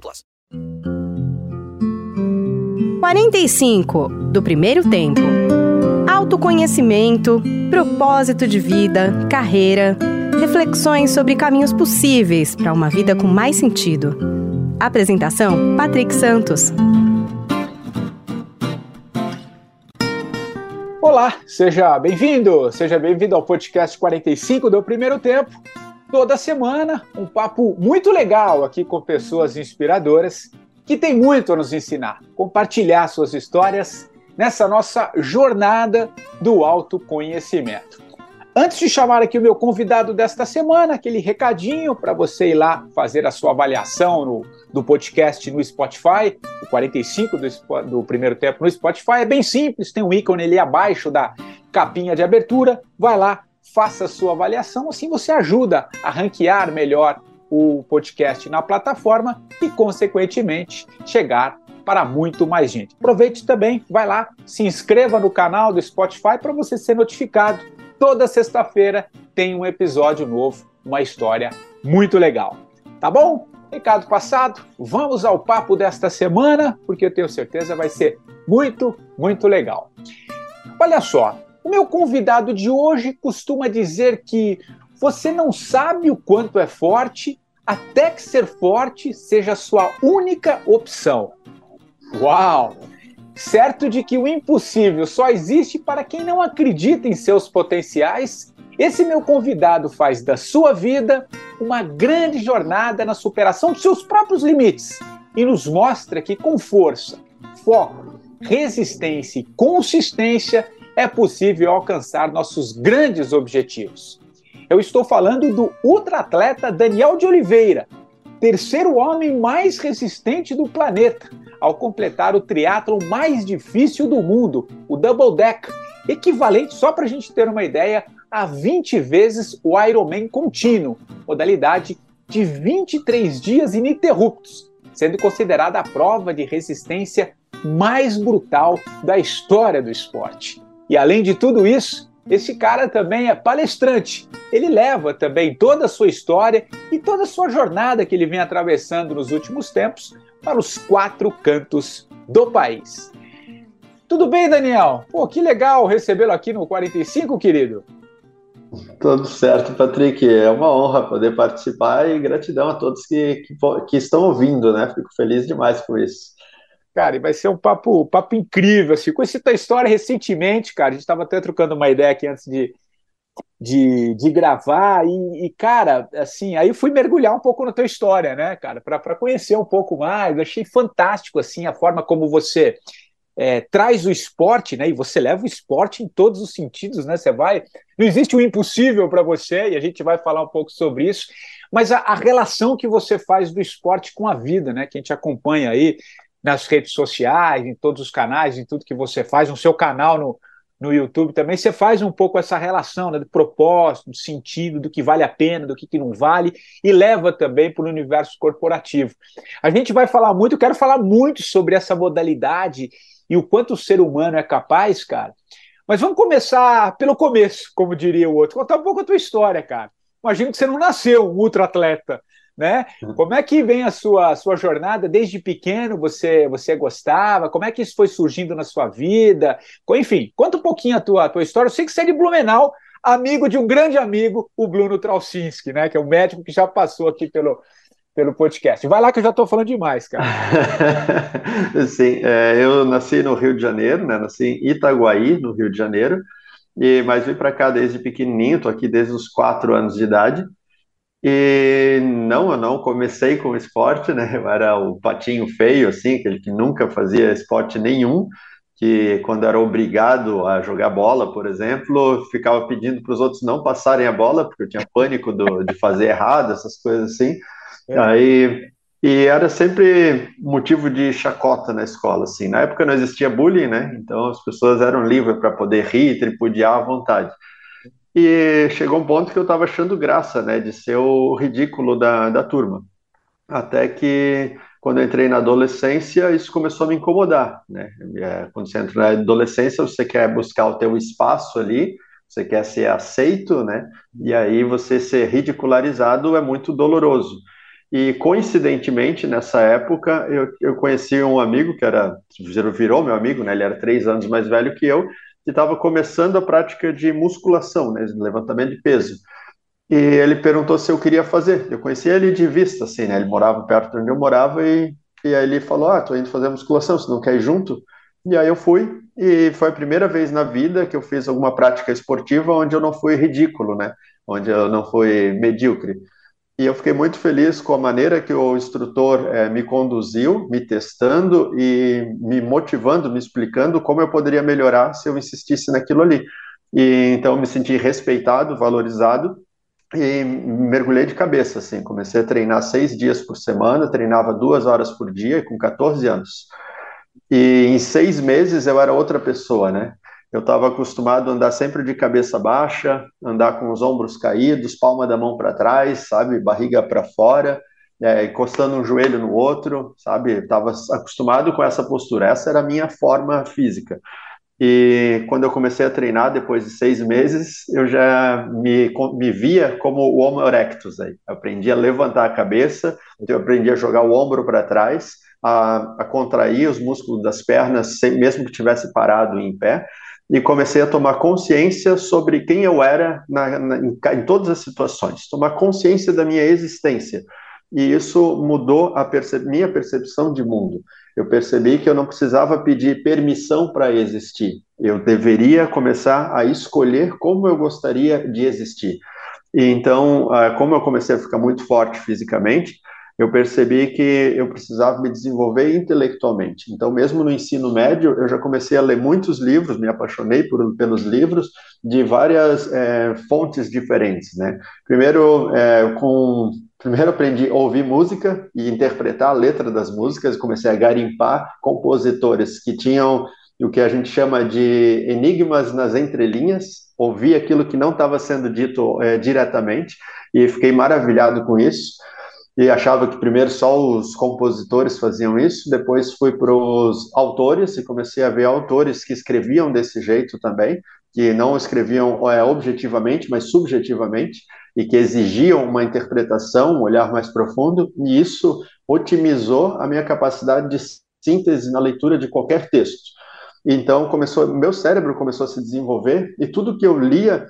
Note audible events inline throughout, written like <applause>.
plus. 45 do primeiro tempo. Autoconhecimento, propósito de vida, carreira, reflexões sobre caminhos possíveis para uma vida com mais sentido. Apresentação: Patrick Santos. Olá, seja bem-vindo, seja bem-vindo ao podcast 45 do Primeiro Tempo. Toda semana, um papo muito legal aqui com pessoas inspiradoras que têm muito a nos ensinar, compartilhar suas histórias nessa nossa jornada do autoconhecimento. Antes de chamar aqui o meu convidado desta semana, aquele recadinho para você ir lá fazer a sua avaliação no, do podcast no Spotify, o 45 do, do primeiro tempo no Spotify, é bem simples, tem um ícone ali abaixo da capinha de abertura, vai lá, faça sua avaliação, assim você ajuda a ranquear melhor o podcast na plataforma e, consequentemente, chegar para muito mais gente. Aproveite também, vai lá, se inscreva no canal do Spotify para você ser notificado toda sexta-feira tem um episódio novo, uma história muito legal. Tá bom? Recado passado, vamos ao papo desta semana, porque eu tenho certeza vai ser muito, muito legal. Olha só, o meu convidado de hoje costuma dizer que você não sabe o quanto é forte até que ser forte seja sua única opção. Uau! Certo de que o impossível só existe para quem não acredita em seus potenciais, esse meu convidado faz da sua vida uma grande jornada na superação de seus próprios limites e nos mostra que com força, foco, resistência e consistência é possível alcançar nossos grandes objetivos. Eu estou falando do ultraatleta Daniel de Oliveira, terceiro homem mais resistente do planeta, ao completar o triatlo mais difícil do mundo, o Double Deck, equivalente, só para a gente ter uma ideia, a 20 vezes o Ironman contínuo, modalidade de 23 dias ininterruptos, sendo considerada a prova de resistência mais brutal da história do esporte. E além de tudo isso, esse cara também é palestrante. Ele leva também toda a sua história e toda a sua jornada que ele vem atravessando nos últimos tempos para os quatro cantos do país. Tudo bem, Daniel? Pô, que legal recebê-lo aqui no 45, querido. Tudo certo, Patrick. É uma honra poder participar e gratidão a todos que, que, que estão ouvindo, né? Fico feliz demais por isso. Cara, e vai ser um papo, papo incrível. Assim. Conheci tua história recentemente, cara. A gente estava até trocando uma ideia aqui antes de, de, de gravar. E, e, cara, assim, aí fui mergulhar um pouco na tua história, né, cara, para conhecer um pouco mais. Eu achei fantástico, assim, a forma como você é, traz o esporte, né? E você leva o esporte em todos os sentidos, né? Você vai. Não existe o um impossível para você, e a gente vai falar um pouco sobre isso. Mas a, a relação que você faz do esporte com a vida, né? Que a gente acompanha aí nas redes sociais, em todos os canais, em tudo que você faz, no seu canal no, no YouTube também, você faz um pouco essa relação né, do propósito, do sentido, do que vale a pena, do que, que não vale, e leva também para o universo corporativo. A gente vai falar muito, eu quero falar muito sobre essa modalidade e o quanto o ser humano é capaz, cara. Mas vamos começar pelo começo, como diria o outro. Contar um pouco a tua história, cara. Imagino que você não nasceu um ultra atleta né? Uhum. Como é que vem a sua, a sua jornada desde pequeno? Você você gostava? Como é que isso foi surgindo na sua vida? Enfim, conta um pouquinho a tua, a tua história. Eu sei que você é de Blumenau, amigo de um grande amigo, o Bruno Traucinski, né? Que é um médico que já passou aqui pelo, pelo podcast. Vai lá que eu já estou falando demais, cara. <laughs> Sim, é, eu nasci no Rio de Janeiro, né? Nasci em Itaguaí, no Rio de Janeiro, e mas vim para cá desde pequenininho, estou aqui desde os quatro anos de idade. E não, eu não comecei com esporte, né? Eu era o patinho feio, assim, aquele que nunca fazia esporte nenhum, que quando era obrigado a jogar bola, por exemplo, ficava pedindo para os outros não passarem a bola, porque eu tinha pânico do, de fazer errado, essas coisas assim. É. Aí, e era sempre motivo de chacota na escola, assim. Na época não existia bullying, né? Então as pessoas eram livres para poder rir, tripudiar à vontade. E chegou um ponto que eu estava achando graça, né, de ser o ridículo da, da turma. Até que, quando eu entrei na adolescência, isso começou a me incomodar, né? É, quando você entra na adolescência, você quer buscar o teu espaço ali, você quer ser aceito, né? E aí você ser ridicularizado é muito doloroso. E coincidentemente, nessa época, eu, eu conheci um amigo que era virou meu amigo, né? Ele era três anos mais velho que eu, que estava começando a prática de musculação, né, levantamento de peso. E ele perguntou se eu queria fazer. Eu conhecia ele de vista, assim, né? Ele morava perto de onde eu morava e, e aí ele falou: Ah, tô indo fazer musculação, você não quer ir junto? E aí eu fui e foi a primeira vez na vida que eu fiz alguma prática esportiva onde eu não fui ridículo, né? Onde eu não fui medíocre. E eu fiquei muito feliz com a maneira que o instrutor é, me conduziu, me testando e me motivando, me explicando como eu poderia melhorar se eu insistisse naquilo ali. E então me senti respeitado, valorizado e mergulhei de cabeça, assim. Comecei a treinar seis dias por semana, treinava duas horas por dia, com 14 anos. E em seis meses eu era outra pessoa, né? Eu estava acostumado a andar sempre de cabeça baixa, andar com os ombros caídos, palma da mão para trás, sabe, barriga para fora, é, encostando um joelho no outro, sabe? Estava acostumado com essa postura. Essa era a minha forma física. E quando eu comecei a treinar, depois de seis meses, eu já me, me via como o Homo erectus. Aí. aprendi a levantar a cabeça, eu aprendi a jogar o ombro para trás, a, a, contrair os músculos das pernas, sem, mesmo que estivesse parado em pé e comecei a tomar consciência sobre quem eu era na, na, em, em, todas as situações, tomar consciência da minha existência. E isso mudou a minha percepção de mundo. Eu percebi que eu não precisava pedir permissão para existir. Eu deveria começar a escolher como eu gostaria de existir. E então, ah, como eu comecei a ficar muito forte fisicamente, eu percebi que eu precisava me desenvolver intelectualmente. Então, mesmo no ensino médio, eu já comecei a ler muitos livros, me apaixonei por, pelos livros de várias é, fontes diferentes, né? Primeiro, é, com Primeiro aprendi a ouvir música e interpretar a letra das músicas, comecei a garimpar compositores que tinham o que a gente chama de enigmas nas entrelinhas, ouvir aquilo que não estava sendo dito é, diretamente e fiquei maravilhado com isso e achava que primeiro só os compositores faziam isso, depois fui para os autores e comecei a ver autores que escreviam desse jeito também, que não escreviam é, objetivamente, mas subjetivamente, e que exigiam uma interpretação, um olhar mais profundo, e isso otimizou a minha capacidade de síntese na leitura de qualquer texto. Então começou, meu cérebro começou a se desenvolver e tudo que eu lia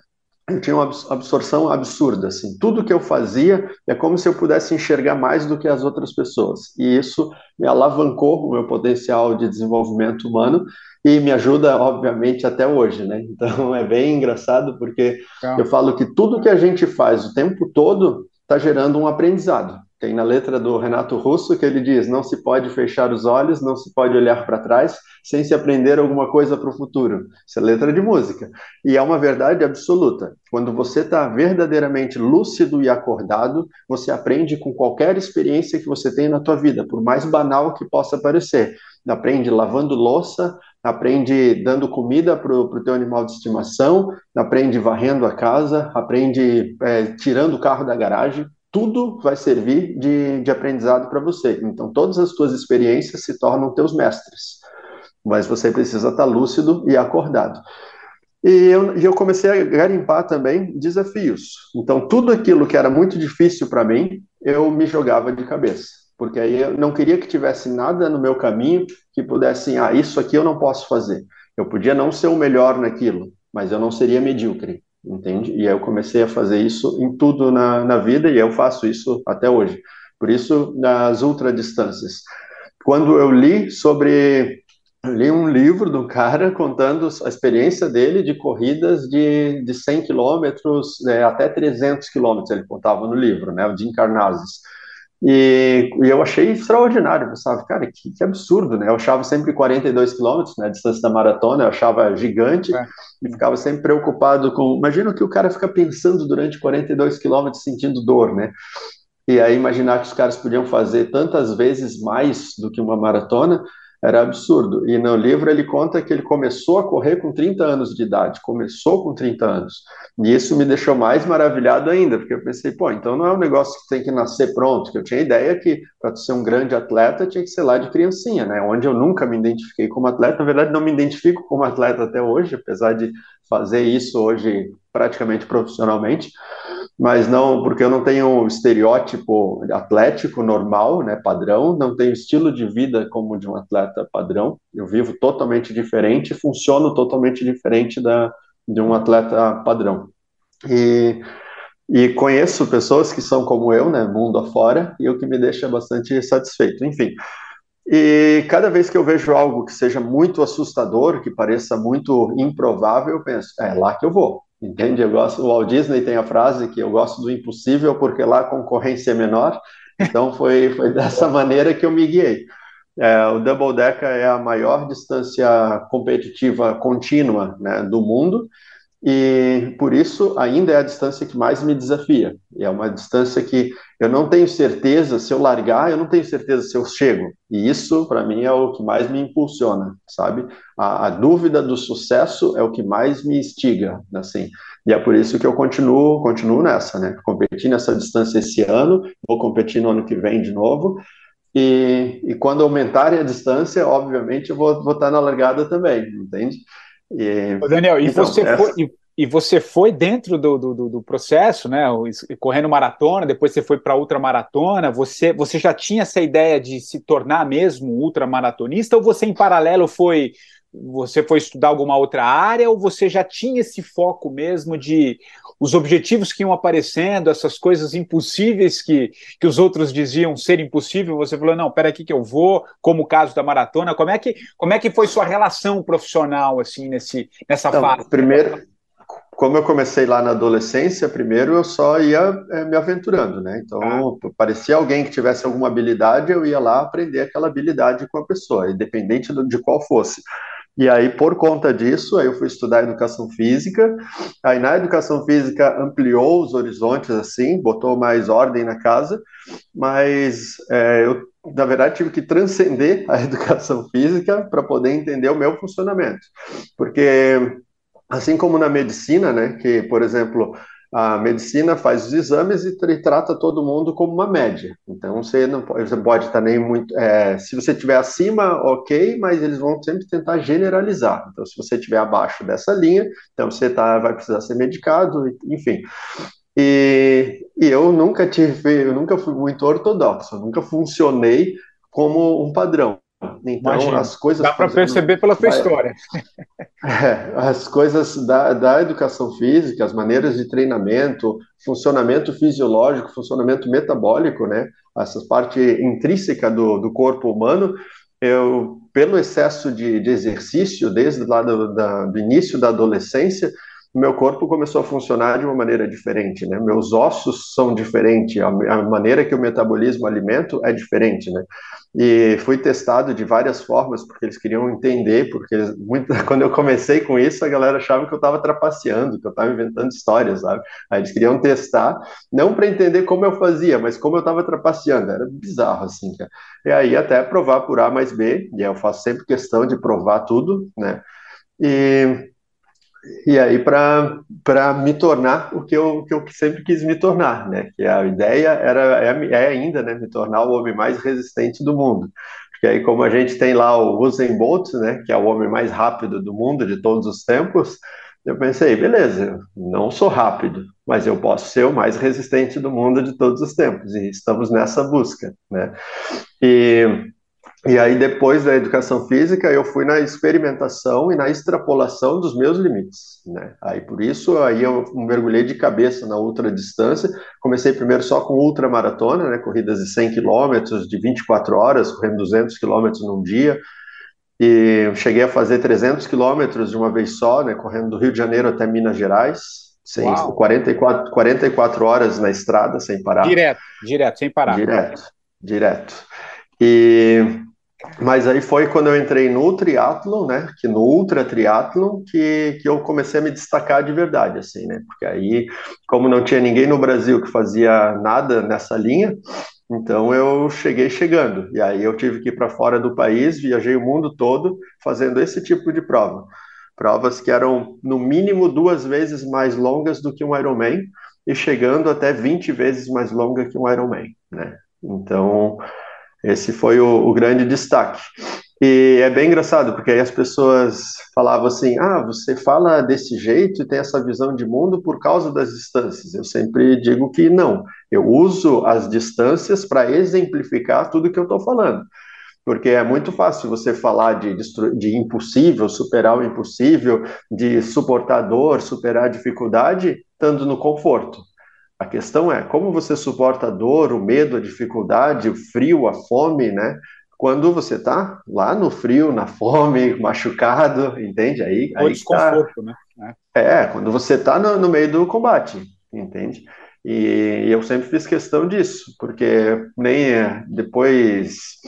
eu tinha uma absorção absurda, assim. Tudo que eu fazia é como se eu pudesse enxergar mais do que as outras pessoas. E isso me alavancou o meu potencial de desenvolvimento humano e me ajuda, obviamente, até hoje, né? Então é bem engraçado porque eu falo que tudo que a gente faz o tempo todo está gerando um aprendizado. Tem na letra do Renato Russo que ele diz: não se pode fechar os olhos, não se pode olhar para trás sem se aprender alguma coisa para o futuro. Isso é letra de música. E é uma verdade absoluta. Quando você está verdadeiramente lúcido e acordado, você aprende com qualquer experiência que você tem na tua vida, por mais banal que possa parecer. Aprende lavando louça, aprende dando comida para o teu animal de estimação, aprende varrendo a casa, aprende é, tirando o carro da garagem, tudo vai servir de, de aprendizado para você. Então, todas as tuas experiências se tornam teus mestres. Mas você precisa estar lúcido e acordado. E eu, eu comecei a garimpar também desafios. Então, tudo aquilo que era muito difícil para mim, eu me jogava de cabeça. Porque aí eu não queria que tivesse nada no meu caminho que pudesse, ah, isso aqui eu não posso fazer. Eu podia não ser o melhor naquilo, mas eu não seria medíocre entende? E aí eu comecei a fazer isso em tudo na, na vida e eu faço isso até hoje. Por isso, nas ultradistâncias. Quando eu li sobre eu li um livro de um cara contando a experiência dele de corridas de, de 100 quilômetros é, até 300 quilômetros, ele contava no livro, né, o Jim. E, e, eu achei extraordinário, eu pensava, cara, que, que, absurdo, né? Eu achava sempre 42 quilômetros, né, a distância da maratona, eu achava gigante é. e ficava sempre preocupado com. Imagina que o cara fica pensando durante 42 quilômetros sentindo dor, né? E aí imaginar que os caras podiam fazer tantas vezes mais do que uma maratona era absurdo. E no livro ele conta que ele começou a correr com 30 anos de idade, começou com 30 anos. E isso me deixou mais maravilhado ainda, porque eu pensei, pô, então não é um negócio que tem que nascer pronto, que eu tinha ideia que para ser um grande atleta tinha que ser lá de criancinha, né? Onde eu nunca me identifiquei como atleta, na verdade não me identifico como atleta até hoje, apesar de fazer isso hoje praticamente profissionalmente mas não porque eu não tenho um estereótipo atlético normal, né, padrão, não tenho estilo de vida como de um atleta padrão. Eu vivo totalmente diferente, funciono totalmente diferente da de um atleta padrão. E e conheço pessoas que são como eu, né, mundo afora, e o que me deixa bastante satisfeito. Enfim, e cada vez que eu vejo algo que seja muito assustador, que pareça muito improvável, eu penso, é lá que eu vou. Entende? Eu gosto, o Walt Disney tem a frase que eu gosto do impossível porque lá a concorrência é menor. Então foi, foi dessa maneira que eu me guiei. É, o Double Decker é a maior distância competitiva contínua né, do mundo e por isso ainda é a distância que mais me desafia. E é uma distância que eu não tenho certeza se eu largar, eu não tenho certeza se eu chego. E isso para mim é o que mais me impulsiona, sabe? A, a, dúvida do sucesso é o que mais me instiga, assim. E é por isso que eu continuo, continuo nessa, né? Competi nessa distância esse ano, vou competir no ano que vem de novo. E, e quando aumentarem a distância, obviamente eu vou, vou estar na largada também, entende? E, Daniel, e então, você essa... foi. E, e você foi dentro do, do, do, processo, né? Correndo maratona, depois você foi para ultramaratona. Você, você já tinha essa ideia de se tornar mesmo ultramaratonista, ou você em paralelo foi você foi estudar alguma outra área, ou você já tinha esse foco mesmo de os objetivos que iam aparecendo, essas coisas impossíveis que, que os outros diziam ser impossível, você falou, não, pera aqui que eu vou, como o caso da maratona, como é que, como é que foi sua relação profissional, assim, nesse, nessa então, fase? Primeiro, como eu comecei lá na adolescência, primeiro eu só ia é, me aventurando, né? Então, ah. parecia alguém que tivesse alguma habilidade, eu ia lá aprender aquela habilidade com a pessoa, independente de qual fosse. E aí, por conta disso, aí eu fui estudar educação física. Aí, na educação física, ampliou os horizontes, assim, botou mais ordem na casa. Mas é, eu, na verdade, tive que transcender a <laughs> educação física para poder entender o meu funcionamento. Porque, assim como na medicina, né, que, por exemplo, a medicina faz os exames e, e, trata todo mundo como uma média. Então você não pode, você pode estar nem muito. É, se você estiver acima, ok, mas eles vão sempre tentar generalizar. Então, se você estiver abaixo dessa linha, então você tá, vai precisar ser medicado, enfim. E, e eu nunca tive, eu nunca fui muito ortodoxo, eu nunca funcionei como um padrão. Então, Imagina. as coisas. Dá para perceber pela vai, história. É, as coisas da, da educação física, as maneiras de treinamento, funcionamento fisiológico, funcionamento metabólico, né? Essa parte intrínseca do, do corpo humano, eu, pelo excesso de, de exercício, desde lá do, da, do início da adolescência, meu corpo começou a funcionar de uma maneira diferente, né? Meus ossos são diferentes, a, a maneira que o metabolismo alimento é diferente, né? E fui testado de várias formas, porque eles queriam entender, porque eles, muito, <laughs> quando eu comecei com isso, a galera achava que eu estava trapaceando, que eu estava inventando histórias, sabe? Aí eles queriam testar, não para entender como eu fazia, mas como eu estava trapaceando, era bizarro, assim, cara. E aí até provar por A mais B, e eu faço sempre questão de provar tudo, né? E e aí para me tornar o que eu, que eu sempre quis me tornar, né? Que a ideia era é, é, ainda, né, me tornar o homem mais resistente do mundo. Porque aí como a gente tem lá o Usain Bolt, né, que é o homem mais rápido do mundo de todos os tempos, eu pensei, beleza, não sou rápido, mas eu posso ser o mais resistente do mundo de todos os tempos e estamos nessa busca, né? E E aí, depois da educação física, eu fui na experimentação e na extrapolação dos meus limites, né? Aí, por isso, aí eu mergulhei de cabeça na ultradistância. Comecei primeiro só com ultramaratona, né? Corridas de 100 quilômetros, de 24 horas, correndo 200 quilômetros num dia. E cheguei a fazer 300 quilômetros de uma vez só, né? Correndo do Rio de Janeiro até Minas Gerais, sem, 44, 44 horas na estrada, sem parar. Direto, direto, sem parar. Direto, direto. E mas aí foi quando eu entrei no triatlon, né, que no ultra triatlon, que, que eu comecei a me destacar de verdade, assim, né, porque aí, como não tinha ninguém no Brasil que fazia nada nessa linha, então eu cheguei chegando, e aí eu tive que ir para fora do país, viajei o mundo todo fazendo esse tipo de prova. Provas que eram, no mínimo, duas vezes mais longas do que um Ironman, e chegando até 20 vezes mais longa que um Ironman, né, então... Esse foi o, o, grande destaque. E é bem engraçado, porque aí as pessoas falavam assim: ah, você fala desse jeito e tem essa visão de mundo por causa das distâncias. Eu sempre digo que não. Eu uso as distâncias para exemplificar tudo que eu estou falando. Porque é muito fácil você falar de, de impossível, superar o impossível, de suportar dor, superar a dificuldade, estando no conforto. A questão é como você suporta a dor, o medo, a dificuldade, o frio, a fome, né? Quando você está lá no frio, na fome, <laughs> machucado, entende? Aí, aí desconforto, tá... né? É, quando você está no, no, meio do combate, entende? E, e eu sempre fiz questão disso, porque nem é, depois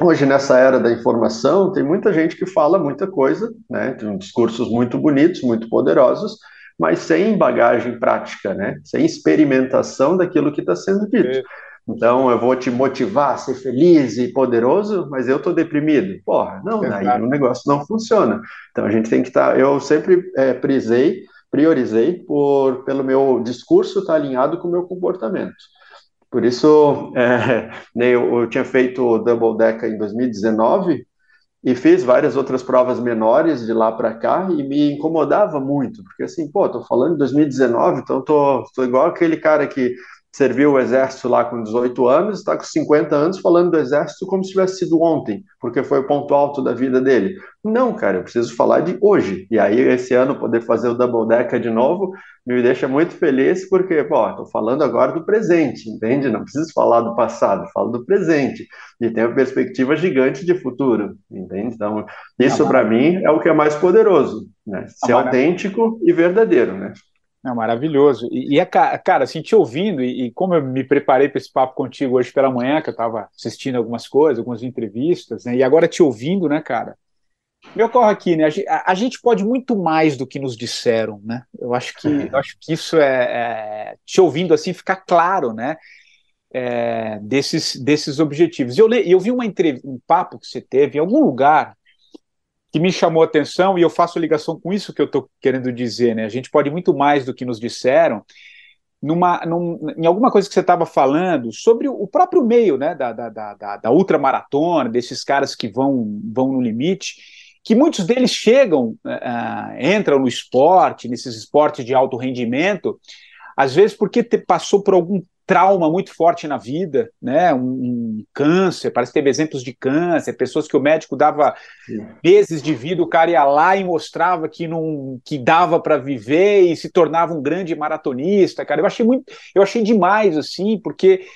Hoje, nessa era da informação, tem muita gente que fala muita coisa, né? Tem discursos muito bonitos, muito poderosos, mas sem bagagem prática, né? Sem experimentação daquilo que está sendo dito. Então, eu vou te motivar a ser feliz e poderoso, mas eu estou deprimido. Porra, não, daí o negócio não funciona. Então, a gente tem que estar. Tá, eu sempre é, prisei, priorizei por, pelo meu discurso estar tá alinhado com o meu comportamento. Por isso, <laughs> é, eu, eu tinha feito o Double Deca em 2019, e fiz várias outras provas menores de lá para cá e me incomodava muito, porque assim, pô, tô falando de 2019, então tô, tô igual aquele cara que serviu o exército lá com 18 anos, está com 50 anos falando do exército como se tivesse sido ontem, porque foi o ponto alto da vida dele. Não, cara, eu preciso falar de hoje. E aí, esse ano, poder fazer o Double Decker de novo me deixa muito feliz, porque, pô, estou falando agora do presente, entende? Não preciso falar do passado, falo do presente. E tem uma perspectiva gigante de futuro, entende? Então, isso para mim é o que é mais poderoso, né? Ser autêntico e verdadeiro, né? É maravilhoso. E, é, cara, assim, te ouvindo, e, e como eu me preparei para esse papo contigo hoje pela manhã, que eu estava assistindo algumas coisas, algumas entrevistas, né? E agora te ouvindo, né, cara? Me ocorre aqui, né? A, a gente pode muito mais do que nos disseram, né? Eu acho que, eu acho que isso é, é te ouvindo assim fica claro, né? É, desses, desses objetivos. Eu, eu vi uma um papo que você teve em algum lugar, que me chamou a atenção, e eu faço ligação com isso que eu estou querendo dizer, né? A gente pode muito mais do que nos disseram, numa, num, em alguma coisa que você estava falando sobre o próprio meio né, da, da, da, da ultramaratona, desses caras que vão, vão no limite, que muitos deles chegam, uh, entram no esporte, nesses esportes de alto rendimento, às vezes porque te, passou por algum trauma muito forte na vida, né? Um, um, câncer, parece que teve exemplos de câncer, pessoas que o médico dava Sim. meses de vida, o cara ia lá e mostrava que não que dava para viver e se tornava um grande maratonista, cara. Eu achei muito, eu achei demais assim, porque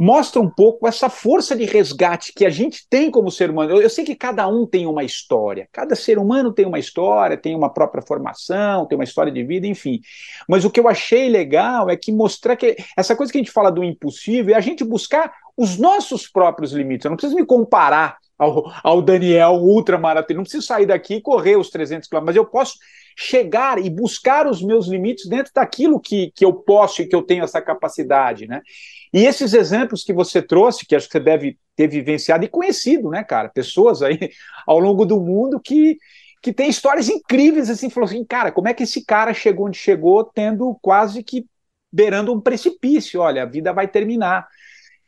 mostra um pouco essa força de resgate que a gente tem como ser humano. Eu, eu, sei que cada um tem uma história, cada ser humano tem uma história, tem uma própria formação, tem uma história de vida, enfim. Mas o que eu achei legal é que mostrar que essa coisa que a gente fala do impossível é a gente buscar os nossos próprios limites. Eu não preciso me comparar ao, ao Daniel ultramaratona, não preciso sair daqui e correr os 300 quilômetros, mas eu posso chegar e buscar os meus limites dentro daquilo que, que eu posso e que eu tenho essa capacidade, né? E esses exemplos que você trouxe, que acho que você deve ter vivenciado e conhecido, né, cara? Pessoas aí ao longo do mundo que, que tem histórias incríveis, assim, falou assim, cara, como é que esse cara chegou onde chegou, tendo quase que beirando um precipício? Olha, a vida vai terminar.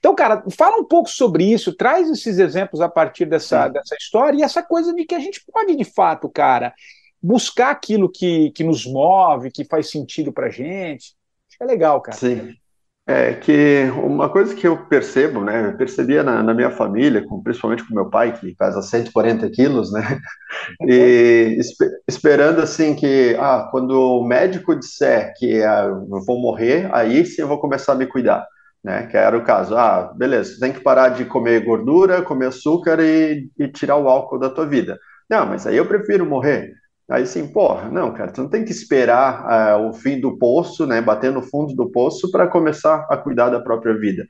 Então, cara, fala um pouco sobre isso, traz esses exemplos a partir dessa, dessa história e essa coisa de que a gente pode, de fato, cara, buscar aquilo que, que nos move, que faz sentido pra gente. Acho que é legal, cara. Sim. É que uma coisa que eu percebo, né, eu percebia na, na minha família, com, principalmente com meu pai, que pesa 140 quilos, né, e espe- esperando assim que, ah, quando o médico disser que ah, eu vou morrer, aí sim eu vou começar a me cuidar, né, que era o caso, ah, beleza, tem que parar de comer gordura, comer açúcar e, e tirar o álcool da tua vida. Não, mas aí eu prefiro morrer. Aí sim, porra, não, cara, tu não tem que esperar ah, o fim do poço, né, bater no fundo do poço para começar a cuidar da própria vida.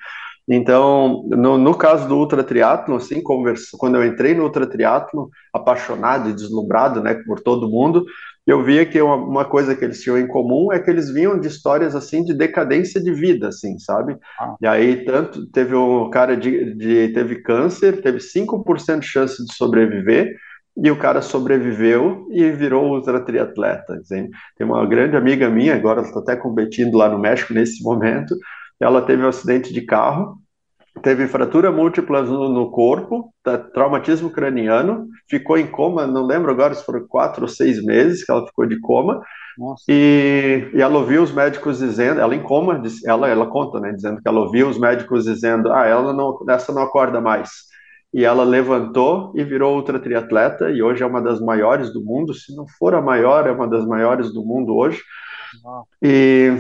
Então, no, no caso do ultra triatlo, assim, conversa, quando eu entrei no ultra triatlo, apaixonado e deslumbrado, né, por todo mundo, eu via que uma, uma coisa que eles tinham em comum é que eles vinham de histórias assim de decadência de vida, assim, sabe? Ah. E aí tanto teve um cara de, de teve câncer, teve 5% de chance de sobreviver e o cara sobreviveu e virou ultra triatleta. Assim. Tem uma grande amiga minha, agora ela está até competindo lá no México nesse momento, ela teve um acidente de carro, teve fratura múltipla no, no corpo, tá, traumatismo craniano, ficou em coma, não lembro agora se foram quatro ou seis meses que ela ficou de coma, Nossa. e, e ela ouviu os médicos dizendo, ela em coma, ela, ela conta, né, dizendo que ela ouviu os médicos dizendo, ah, ela não, essa não acorda mais. E ela levantou e virou ultra triatleta, e hoje é uma das maiores do mundo, se não for a maior, é uma das maiores do mundo hoje. E,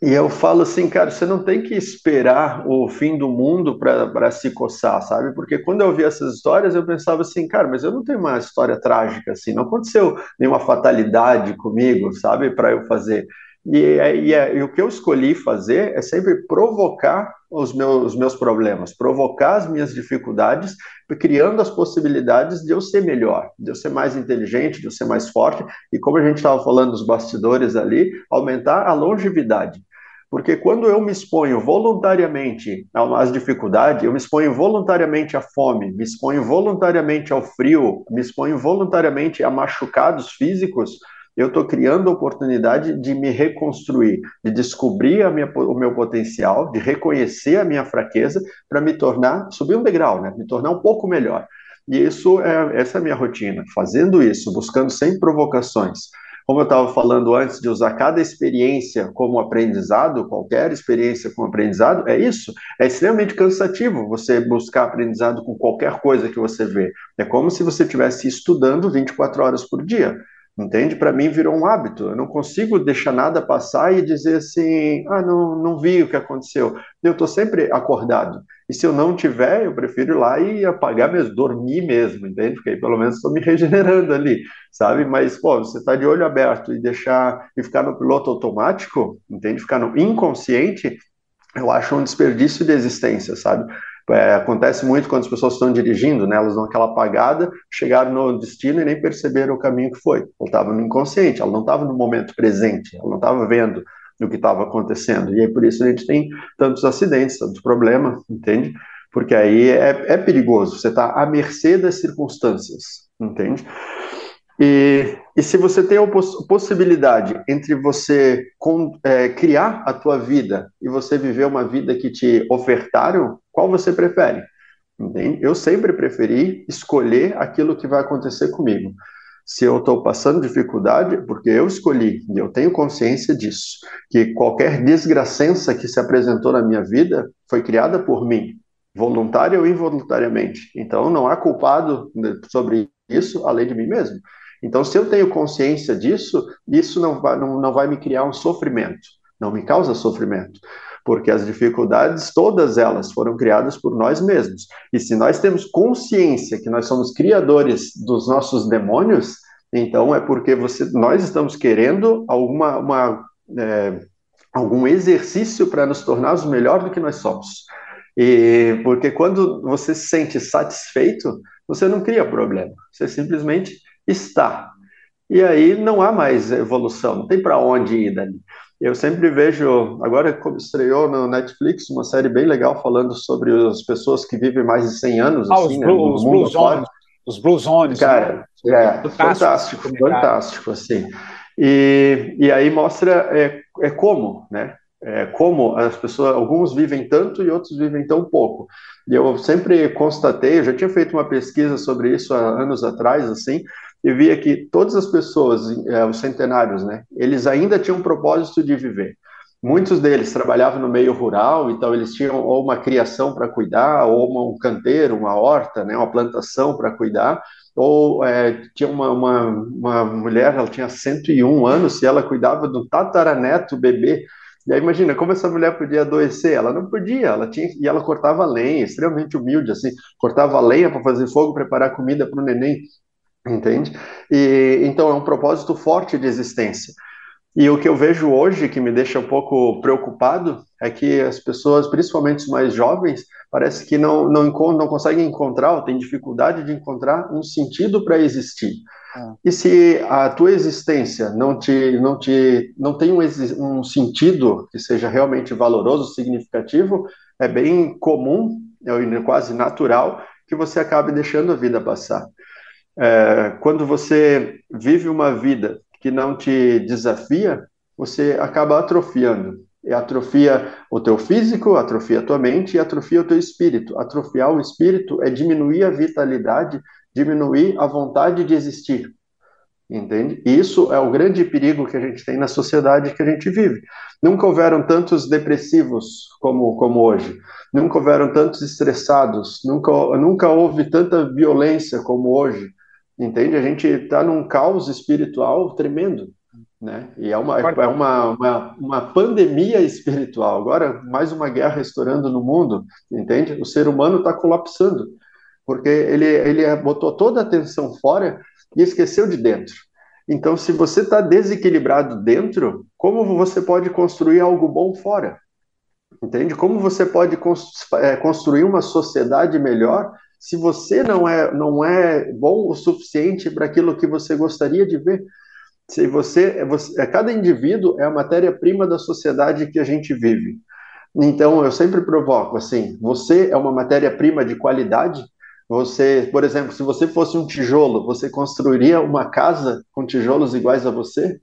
e eu falo assim, cara, você não tem que esperar o fim do mundo para se coçar, sabe? Porque quando eu ouvi essas histórias, eu pensava assim, cara, mas eu não tenho uma história trágica assim, não aconteceu nenhuma fatalidade comigo, sabe, para eu fazer. E, e, e o que eu escolhi fazer é sempre provocar os meus, os meus problemas, provocar as minhas dificuldades, criando as possibilidades de eu ser melhor, de eu ser mais inteligente, de eu ser mais forte, e como a gente estava falando nos bastidores ali, aumentar a longevidade. Porque quando eu me exponho voluntariamente às dificuldades, eu me exponho voluntariamente à fome, me exponho voluntariamente ao frio, me exponho voluntariamente a machucados físicos, eu estou criando oportunidade de me reconstruir, de descobrir minha, o meu potencial, de reconhecer a minha fraqueza para me tornar, subir um degrau, né? me tornar um pouco melhor. E isso é essa é a minha rotina, fazendo isso, buscando sem provocações. Como eu estava falando antes de usar cada experiência como aprendizado, qualquer experiência como aprendizado, é isso. É extremamente cansativo você buscar aprendizado com qualquer coisa que você vê. É como se você estivesse estudando 24 horas por dia. Entende? Para mim virou um hábito. Eu não consigo deixar nada passar e dizer assim: ah, não, não vi o que aconteceu. Eu estou sempre acordado. E se eu não tiver, eu prefiro ir lá e apagar mesmo, dormir mesmo, entende? Porque aí pelo menos estou me <laughs> regenerando ali, sabe? Mas, pô, você está de olho aberto e deixar e ficar no piloto automático, entende? Ficar no inconsciente, eu acho um desperdício de existência, sabe? É, acontece muito quando as pessoas estão dirigindo, né? Elas dão aquela apagada, chegaram no destino e nem perceberam o caminho que foi. Ela estava no inconsciente, ela não estava no momento presente, ela não estava vendo o que estava acontecendo. E aí por isso a gente tem tantos acidentes, tantos problemas, entende? Porque aí é, é perigoso, você está à mercê das circunstâncias, entende? E, e se você tem a poss possibilidade entre você é, criar a tua vida e você viver uma vida que te ofertaram, qual você prefere? Eu sempre preferi escolher aquilo que vai acontecer comigo. Se eu estou passando dificuldade, porque eu escolhi, eu tenho consciência disso, que qualquer desgracença que se apresentou na minha vida foi criada por mim, voluntária ou involuntariamente. Então não há culpado sobre isso além de mim mesmo. Então, se eu tenho consciência disso, isso não vai, não, não vai me criar um sofrimento, não me causa sofrimento, porque as dificuldades, todas elas foram criadas por nós mesmos. E se nós temos consciência que nós somos criadores dos nossos demônios, então é porque você, nós estamos querendo alguma, uma, é, algum exercício para nos tornarmos melhor do que nós somos. E porque quando você se sente satisfeito, você não cria problema, você simplesmente está. E aí não há mais evolução, não tem para onde ir dali. Eu sempre vejo, agora estreou no Netflix uma série bem legal falando sobre as pessoas que vivem mais de 100 anos, Ah, assim, os né, Blue, os Blue. Zones. Os Blue Zones. Cara, né? é, Fantástico, fantástico, fantástico, assim. E, e aí mostra é, é como, né? É, como as pessoas, alguns vivem tanto e outros vivem tão pouco. E eu sempre constatei, eu já tinha feito uma pesquisa sobre isso há anos atrás, assim, e via que todas as pessoas, é, os centenários, né? Eles ainda tinham um propósito de viver. Muitos deles trabalhavam no meio rural, então eles tinham ou uma criação para cuidar, ou uma, um canteiro, uma horta, né, uma plantação para cuidar, ou é, tinha uma, uma, uma, mulher, ela tinha 101 anos, e ela cuidava do tataraneto bebê. E aí imagina, como essa mulher podia adoecer? Ela não podia, ela tinha, e ela cortava lenha, extremamente humilde, assim, cortava lenha para fazer fogo, preparar comida para o neném, entende? E, então é um propósito forte de existência. E o que eu vejo hoje, que me deixa um pouco preocupado, é que as pessoas, principalmente os mais jovens, parece que não, não, não conseguem encontrar, ou têm dificuldade de encontrar um sentido para existir. Ah. E se a tua existência não te não te não tem um, um sentido que seja realmente valoroso, significativo, é bem comum, é quase natural que você acabe deixando a vida passar. É, quando você vive uma vida que não te desafia, você acaba atrofiando. E atrofia o teu físico, atrofia a tua mente e atrofia o teu espírito. Atrofiar o espírito é diminuir a vitalidade, diminuir a vontade de existir. Entende? Isso é o grande perigo que a gente tem na sociedade que a gente vive. Nunca houveram tantos depressivos como, como hoje. Nunca houveram tantos estressados. Nunca, nunca houve tanta violência como hoje entende? A gente está num caos espiritual tremendo, né? E é uma, é uma, uma, uma, pandemia espiritual. Agora, mais uma guerra estourando no mundo, entende? O ser humano está colapsando, porque ele, ele botou toda a atenção fora e esqueceu de dentro. Então, se você está desequilibrado dentro, como você pode construir algo bom fora? Entende? Como você pode é, construir uma sociedade melhor se você não é, não é bom o suficiente para aquilo que você gostaria de ver. Se você, você cada indivíduo é a matéria-prima da sociedade que a gente vive. Então, eu sempre provoco assim: você é uma matéria-prima de qualidade. Você, por exemplo, se você fosse um tijolo, você construiria uma casa com tijolos iguais a você?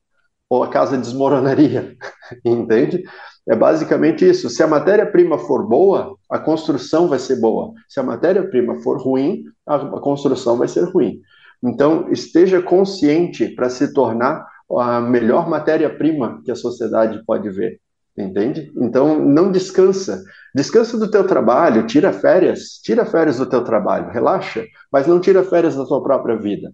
Ou a casa desmoronaria? <laughs> Entende? É basicamente isso. Se a matéria-prima for boa, a construção vai ser boa. Se a matéria-prima for ruim, a construção vai ser ruim. Então, esteja consciente para se tornar a melhor matéria-prima que a sociedade pode ver. Entende? Então, não descansa. Descansa do teu trabalho, tira férias, tira férias do teu trabalho, relaxa, mas não tira férias da tua própria vida.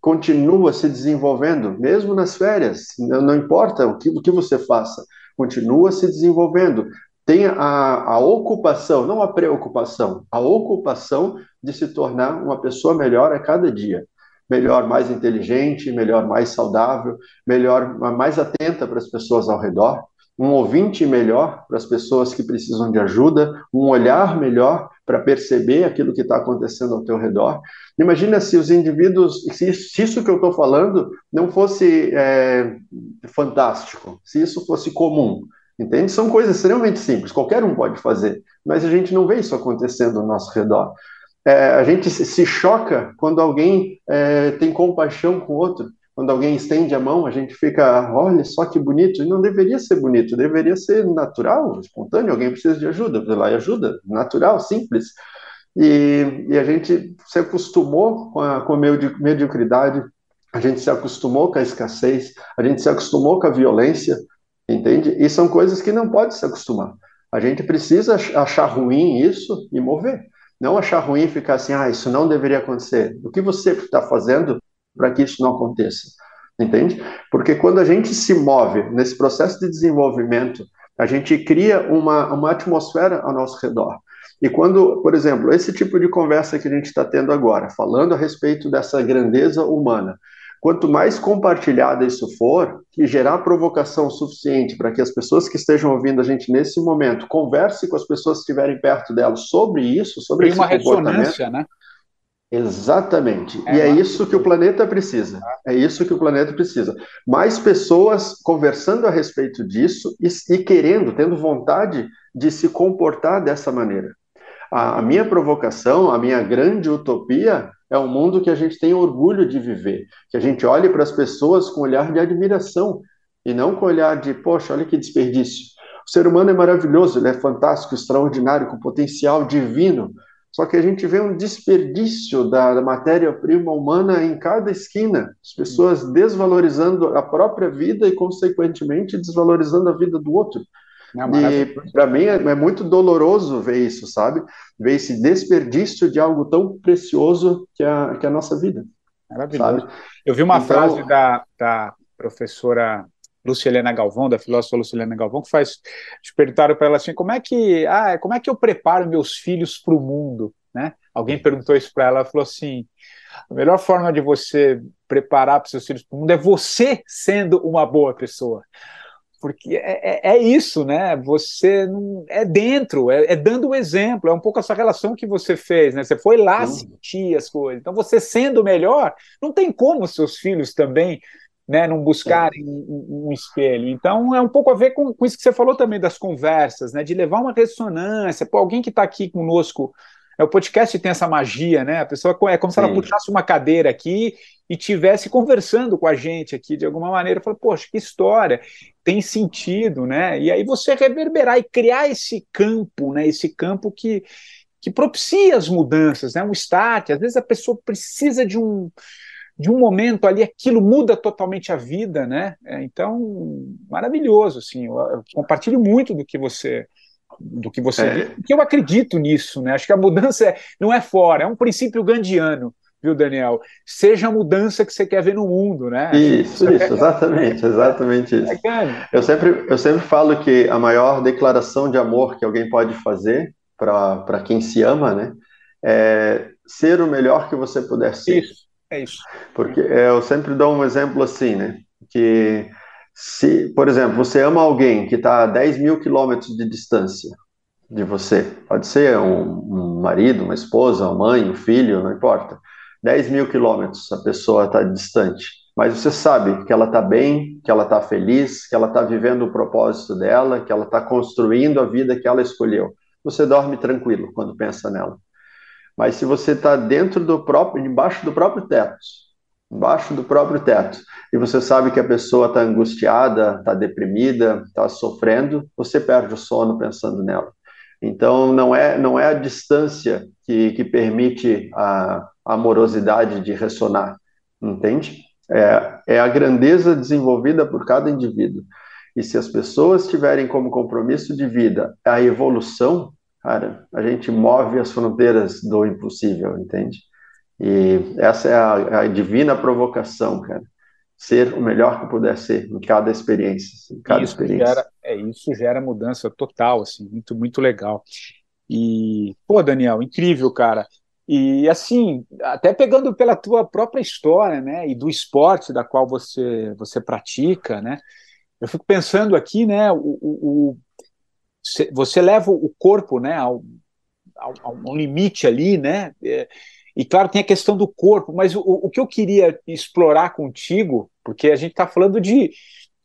Continua se desenvolvendo, mesmo nas férias, não, importa o que, o que você faça continua se desenvolvendo. Tem a, a ocupação, não a preocupação, a ocupação de se tornar uma pessoa melhor a cada dia. Melhor, mais inteligente, melhor, mais saudável, melhor, mais atenta para as pessoas ao redor, um ouvinte melhor para as pessoas que precisam de ajuda, um olhar melhor para perceber aquilo que está acontecendo ao teu redor. Imagina se os indivíduos, se, isso que eu estou falando não fosse é, fantástico, se isso fosse comum, entende? São coisas extremamente simples, qualquer um pode fazer, mas a gente não vê isso acontecendo ao nosso redor. É, a gente se choca quando alguém é, tem compaixão com o outro. Quando alguém estende a mão, a gente fica, olha só que bonito. E não deveria ser bonito, deveria ser natural, espontâneo. Alguém precisa de ajuda, vai lá e ajuda. Natural, simples. E, e a gente se acostumou com a, com a mediocridade, a gente se acostumou com a escassez, a gente se acostumou com a violência, entende? E são coisas que não pode se acostumar. A gente precisa achar ruim isso e mover. Não achar ruim ficar assim, ah, isso não deveria acontecer. O que você está fazendo para que isso não aconteça? Entende? Porque quando a gente se move nesse processo de desenvolvimento, a gente cria uma, uma atmosfera ao nosso redor. E quando, por exemplo, esse tipo de conversa que a gente está tendo agora, falando a respeito dessa grandeza humana, quanto mais compartilhada isso for, e gerar provocação suficiente para que as pessoas que estejam ouvindo a gente nesse momento converse com as pessoas que estiverem perto delas sobre isso, sobre Tem esse uma ressonância, né? Exatamente. É, e é isso que o planeta precisa. É isso que o planeta precisa. Mais pessoas conversando a respeito disso e, e querendo, tendo vontade de se comportar dessa maneira. A, a minha provocação, a minha grande utopia é um mundo que a gente tem orgulho de viver, que a gente olhe para as pessoas com olhar de admiração e não com olhar de, poxa, olha que desperdício. O ser humano é maravilhoso, ele é fantástico, extraordinário, com potencial divino. Só que a gente vê um desperdício da, da matéria-prima humana em cada esquina, as pessoas desvalorizando a própria vida e, consequentemente, desvalorizando a vida do outro. É e para mim é, é, muito doloroso ver isso, sabe? Ver esse desperdício de algo tão precioso que é a, que é a nossa vida. Maravilhoso. Sabe? Eu vi uma então, frase da, da professora Lucilena Galvão, da filósofa Lucilena Galvão, que faz. Perguntaram para ela assim: como é que, ah, como é que eu preparo meus filhos para o mundo? Né? Alguém perguntou isso para ela, ela falou assim: a melhor forma de você preparar para seus filhos para o mundo é você sendo uma boa pessoa porque é, é, é, isso, né? Você não, é dentro, é, é, dando o exemplo, é um pouco essa relação que você fez, né? Você foi lá sentir as coisas. Então, você sendo melhor, não tem como seus filhos também né, não buscarem um, um, espelho. Então, é um pouco a ver com, com, isso que você falou também das conversas, né? De levar uma ressonância. Pô, alguém que está aqui conosco é, o podcast tem essa magia, né? A pessoa é como se ela puxasse uma cadeira aqui e tivesse conversando com a gente aqui de alguma maneira. Fala, poxa, que história, tem sentido, né? E aí você reverberar e criar esse campo, né? Esse campo que, que propicia as mudanças, né? Um start. Às vezes a pessoa precisa de um de um momento ali, aquilo muda totalmente a vida, né? É, então, maravilhoso, assim. Eu, eu compartilho muito do que você do que você é. porque eu acredito nisso, né? Acho que a mudança é, não é fora, é um princípio gandiano, viu, Daniel? Seja a mudança que você quer ver no mundo, né? Isso, isso, exatamente, exatamente isso. É eu sempre, eu sempre falo que a maior declaração de amor que alguém pode fazer para quem se ama, né, é ser o melhor que você puder ser. Isso, é isso. Porque eu sempre dou um exemplo assim, né, que se, por exemplo, você ama alguém que está a 10 mil quilômetros de distância de você, pode ser um, um, marido, uma esposa, uma mãe, um filho, não importa. 10 mil quilômetros a pessoa está distante, mas você sabe que ela está bem, que ela está feliz, que ela está vivendo o propósito dela, que ela está construindo a vida que ela escolheu. Você dorme tranquilo quando pensa nela. Mas se você está dentro do próprio, embaixo do próprio teto, embaixo do próprio teto, e você sabe que a pessoa está angustiada, está deprimida, está sofrendo, você perde o sono pensando nela. Então, não é, não é a distância que, que permite a amorosidade de ressonar, entende? É, é a grandeza desenvolvida por cada indivíduo. E se as pessoas tiverem como compromisso de vida a evolução, cara, a gente move as fronteiras do impossível, entende? E essa é a, a divina provocação, cara. Ser o melhor que puder ser em cada experiência. Em cada isso experiência. Gera, é, isso gera mudança total, assim, muito, muito legal. E, pô, Daniel, incrível, cara. E assim, até pegando pela tua própria história, né, e do esporte da qual você você pratica, né, eu fico pensando aqui, né, o, o, o você leva o corpo, né, ao, ao, ao limite ali, né, é, e claro, tem a questão do corpo, mas o, o que eu queria explorar contigo, porque a gente está falando de,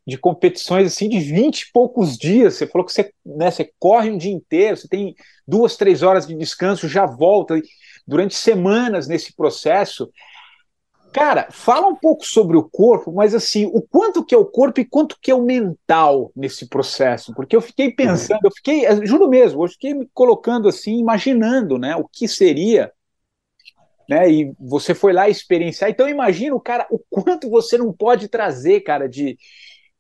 de competições assim de 20 e poucos dias. Você falou que você, né, você corre um dia inteiro, você tem duas, três horas de descanso, já volta durante semanas nesse processo. Cara, fala um pouco sobre o corpo, mas assim, o quanto que é o corpo e quanto que é o mental nesse processo, porque eu fiquei pensando, eu fiquei, juro mesmo, eu fiquei me colocando assim, imaginando, né, o que seria né? E você foi lá experienciar. Então imagina cara, o quanto você não pode trazer, cara, de,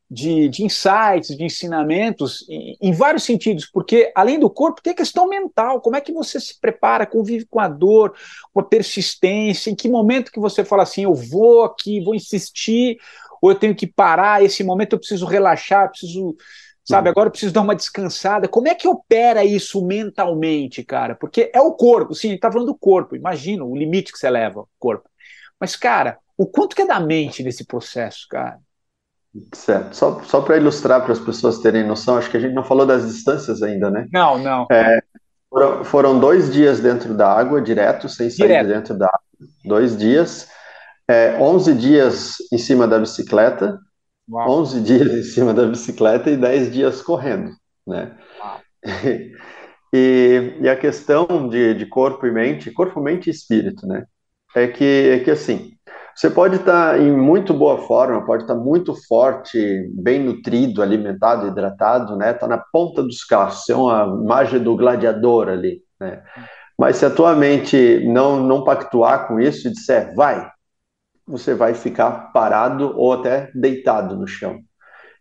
de, de insights, de ensinamentos, em, em, vários sentidos, porque além do corpo tem a questão mental. Como é que você se prepara, convive com a dor, com a persistência? Em que momento que você fala assim, eu vou aqui, vou insistir, ou eu tenho que parar? Esse momento eu preciso relaxar, preciso sabe? Agora eu preciso dar uma descansada. Como é que opera isso mentalmente, cara? Porque é o corpo, sim, a gente tá falando do corpo, imagina o limite que você leva, o corpo. Mas, cara, o quanto que é da mente nesse processo, cara? Certo. Só, só para ilustrar para as pessoas terem noção, acho que a gente não falou das distâncias ainda, né? Não, não. É, foram, foram, dois dias dentro da água, direto, sem sair direto. dentro da água. Dois dias. É, 11 dias em cima da bicicleta, Uau. 11 <laughs> dias em cima da bicicleta e 10 dias correndo, né? <laughs> E, e, a questão de, de corpo e mente, corpo, mente e espírito, né? É que, é que assim, você pode estar tá em muito boa forma, pode estar tá muito forte, bem nutrido, alimentado, hidratado, né? Tá na ponta dos carros, ser uma imagem do gladiador ali, né? Mas se a tua mente não, não pactuar com isso e disser, vai, você vai ficar parado ou até deitado no chão.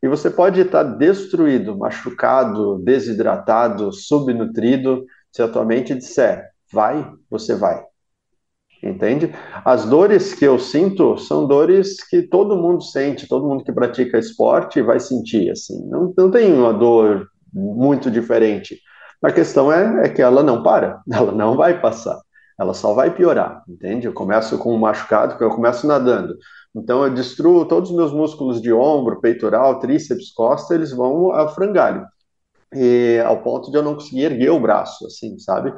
E você pode estar destruído, machucado, desidratado, subnutrido. Se a tua mente disser, vai, você vai. Entende? As dores que eu sinto são dores que todo mundo sente, todo mundo que pratica esporte vai sentir. Assim. Não, não tem uma dor muito diferente. A questão é, é que ela não para, <laughs> ela não vai passar, ela só vai piorar, entende? Eu começo com um machucado, eu começo nadando, então eu destruo todos os meus músculos de ombro, peitoral, tríceps, costa, eles vão a frangalho, e ao ponto de eu não conseguir erguer o braço, assim, sabe?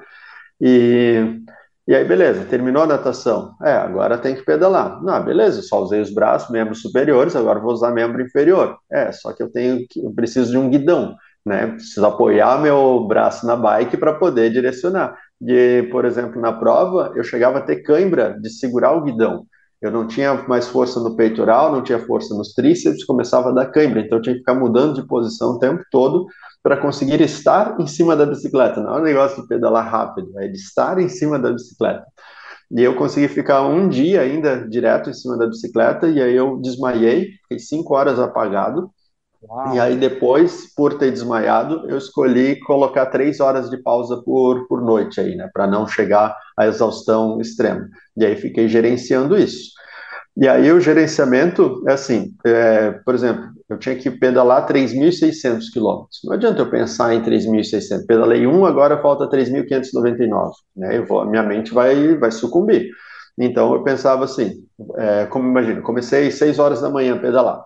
E, e aí, beleza, terminou a natação. É, agora tem que pedalar. Não, beleza, só usei os braços, membros superiores, agora vou usar membro inferior. É, só que eu tenho, eu preciso de um guidão né? Preciso apoiar meu braço na bike para poder direcionar. E, por exemplo, na prova, eu chegava a ter cãibra de segurar o guidão. Eu não tinha mais força no peitoral, não tinha força nos tríceps, começava a dar cãibra. Então, eu tinha que ficar mudando de posição o tempo todo para conseguir estar em cima da bicicleta. Não é um negócio de pedalar rápido, é de estar em cima da bicicleta. E eu consegui ficar um dia ainda direto em cima da bicicleta, e aí eu desmaiei, fiquei cinco horas apagado, Uau. E aí depois, por ter desmaiado, eu escolhi colocar três horas de pausa por, por noite aí, né, para não chegar à exaustão extrema. E aí fiquei gerenciando isso. E aí o gerenciamento é assim, é, por exemplo, eu tinha que pedalar 3.600 quilômetros. Não adianta eu pensar em 3.600. Pedalei um, agora falta 3.599. Né? Eu vou, minha mente vai, vai sucumbir. Então eu pensava assim, é, como imagina, comecei 6 horas da manhã a pedalar.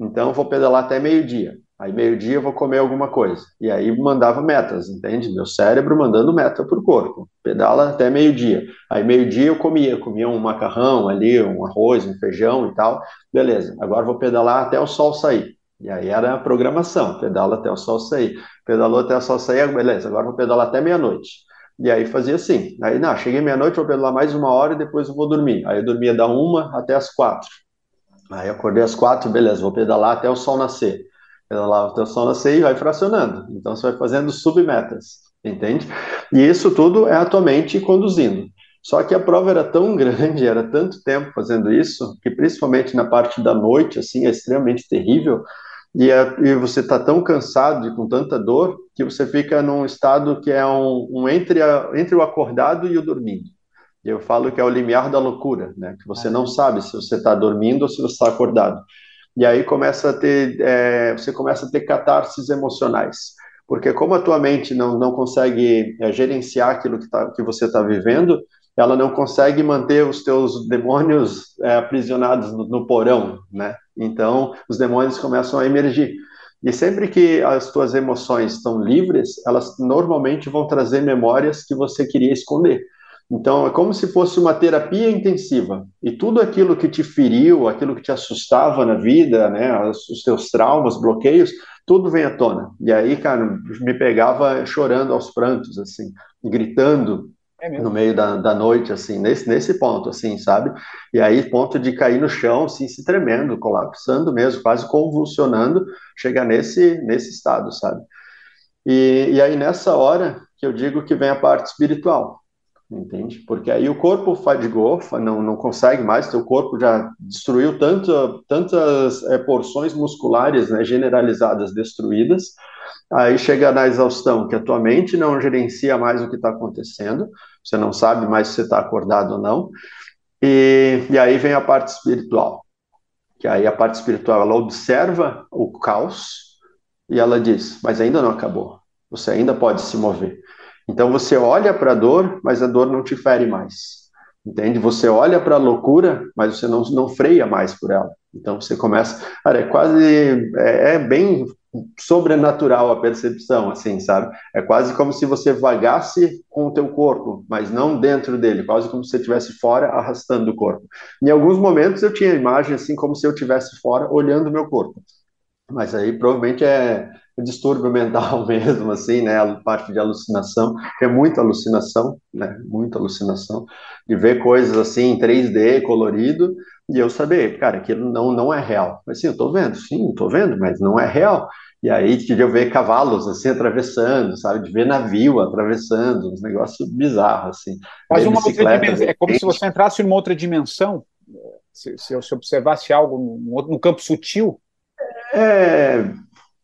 Então, vou pedalar até meio-dia. Aí, meio-dia, eu vou comer alguma coisa. E aí, mandava metas, entende? Meu cérebro mandando meta para o corpo. Pedala até meio-dia. Aí, meio-dia, eu comia. Comia um macarrão ali, um arroz, um feijão e tal. Beleza, agora vou pedalar até o sol sair. E aí era a programação, pedala até o sol sair. Pedalou até o sol sair, beleza, agora vou pedalar até meia-noite. E aí fazia assim. Aí, não, cheguei meia-noite, vou pedalar mais uma hora e depois eu vou dormir. Aí eu dormia da uma até as quatro. Aí acordei às quatro, beleza, vou pedalar até o sol nascer. Pedalar até o sol nascer e vai fracionando. Então você vai fazendo submetas, entende? E isso tudo é a tua mente conduzindo. Só que a prova era tão <laughs> grande, era tanto tempo fazendo isso, que principalmente na parte da noite, assim, é extremamente terrível. E, é, e você está tão cansado e com tanta dor que você fica num estado que é um, um entre, a, entre o acordado e o dormindo. Eu falo que é o limiar da loucura, né? Que você não sabe se você está dormindo ou se você está acordado. E aí começa a ter, é, você começa a ter catarses emocionais, porque como a tua mente não, não consegue é, gerenciar aquilo que, tá, que você está vivendo, ela não consegue manter os teus demônios é, aprisionados no, no porão, né? Então os demônios começam a emergir. E sempre que as tuas emoções estão livres, elas normalmente vão trazer memórias que você queria esconder. Então, é como se fosse uma terapia intensiva. E tudo aquilo que te feriu, aquilo que te assustava na vida, né, os teus traumas, bloqueios, tudo vem à tona. E aí, cara, me pegava chorando aos prantos, assim, gritando é no meio da, da noite, assim, nesse, nesse ponto, assim, sabe? E aí, ponto de cair no chão, assim, se tremendo, colapsando mesmo, quase convulsionando, chegar nesse, nesse estado, sabe? E, e aí, nessa hora, que eu digo que vem a parte espiritual entende? Porque aí o corpo fadigou, não, não consegue mais, teu corpo já destruiu tanto, tantas é, porções musculares né, generalizadas destruídas, aí chega na exaustão, que a tua mente não gerencia mais o que está acontecendo, você não sabe mais se está acordado ou não, e, e aí vem a parte espiritual, que aí a parte espiritual, ela observa o caos, e ela diz, mas ainda não acabou, você ainda pode se mover. Então você olha para a dor, mas a dor não te fere mais. Entende? Você olha para a loucura, mas você não, não freia mais por ela. Então você começa. Cara, é quase. É, é bem sobrenatural a percepção, assim, sabe? É quase como se você vagasse com o teu corpo, mas não dentro dele, quase como se você estivesse fora arrastando o corpo. Em alguns momentos eu tinha a imagem assim como se eu estivesse fora olhando o meu corpo. Mas aí provavelmente é distúrbio <laughs> mental mesmo, assim, né? A parte de alucinação, é muita alucinação, né? Muita alucinação, de ver coisas assim em 3D, colorido, e eu saber, cara, aquilo não, não é real. Mas sim, eu tô vendo, sim, tô vendo, mas não é real. E aí de eu ver cavalos assim atravessando, sabe? De ver navio atravessando, uns negócios bizarros assim. Mas uma outra dimensão, é como se você entrasse numa outra dimensão, se, se você observasse algo no, no campo sutil. É,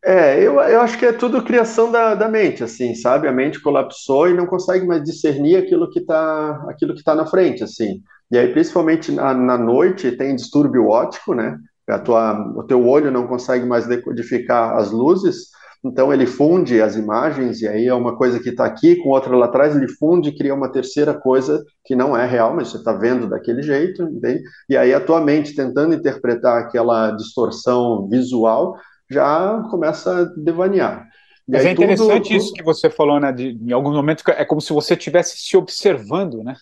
é eu, eu acho que é tudo criação da, da mente, assim, sabe? A mente colapsou e não consegue mais discernir aquilo que está aquilo que tá na frente, assim. E aí, principalmente na, na noite, tem distúrbio óptico, né? a tua, o teu olho não consegue mais decodificar as luzes, então ele funde as imagens, e aí é uma coisa que está aqui com outra lá atrás, ele funde e cria uma terceira coisa que não é real, mas você está vendo daquele jeito, entende? E aí a tua mente tentando interpretar aquela distorção visual já começa a devanear. E mas é interessante tudo, isso que você falou, né? De, em alguns momentos é como se você estivesse se observando, né?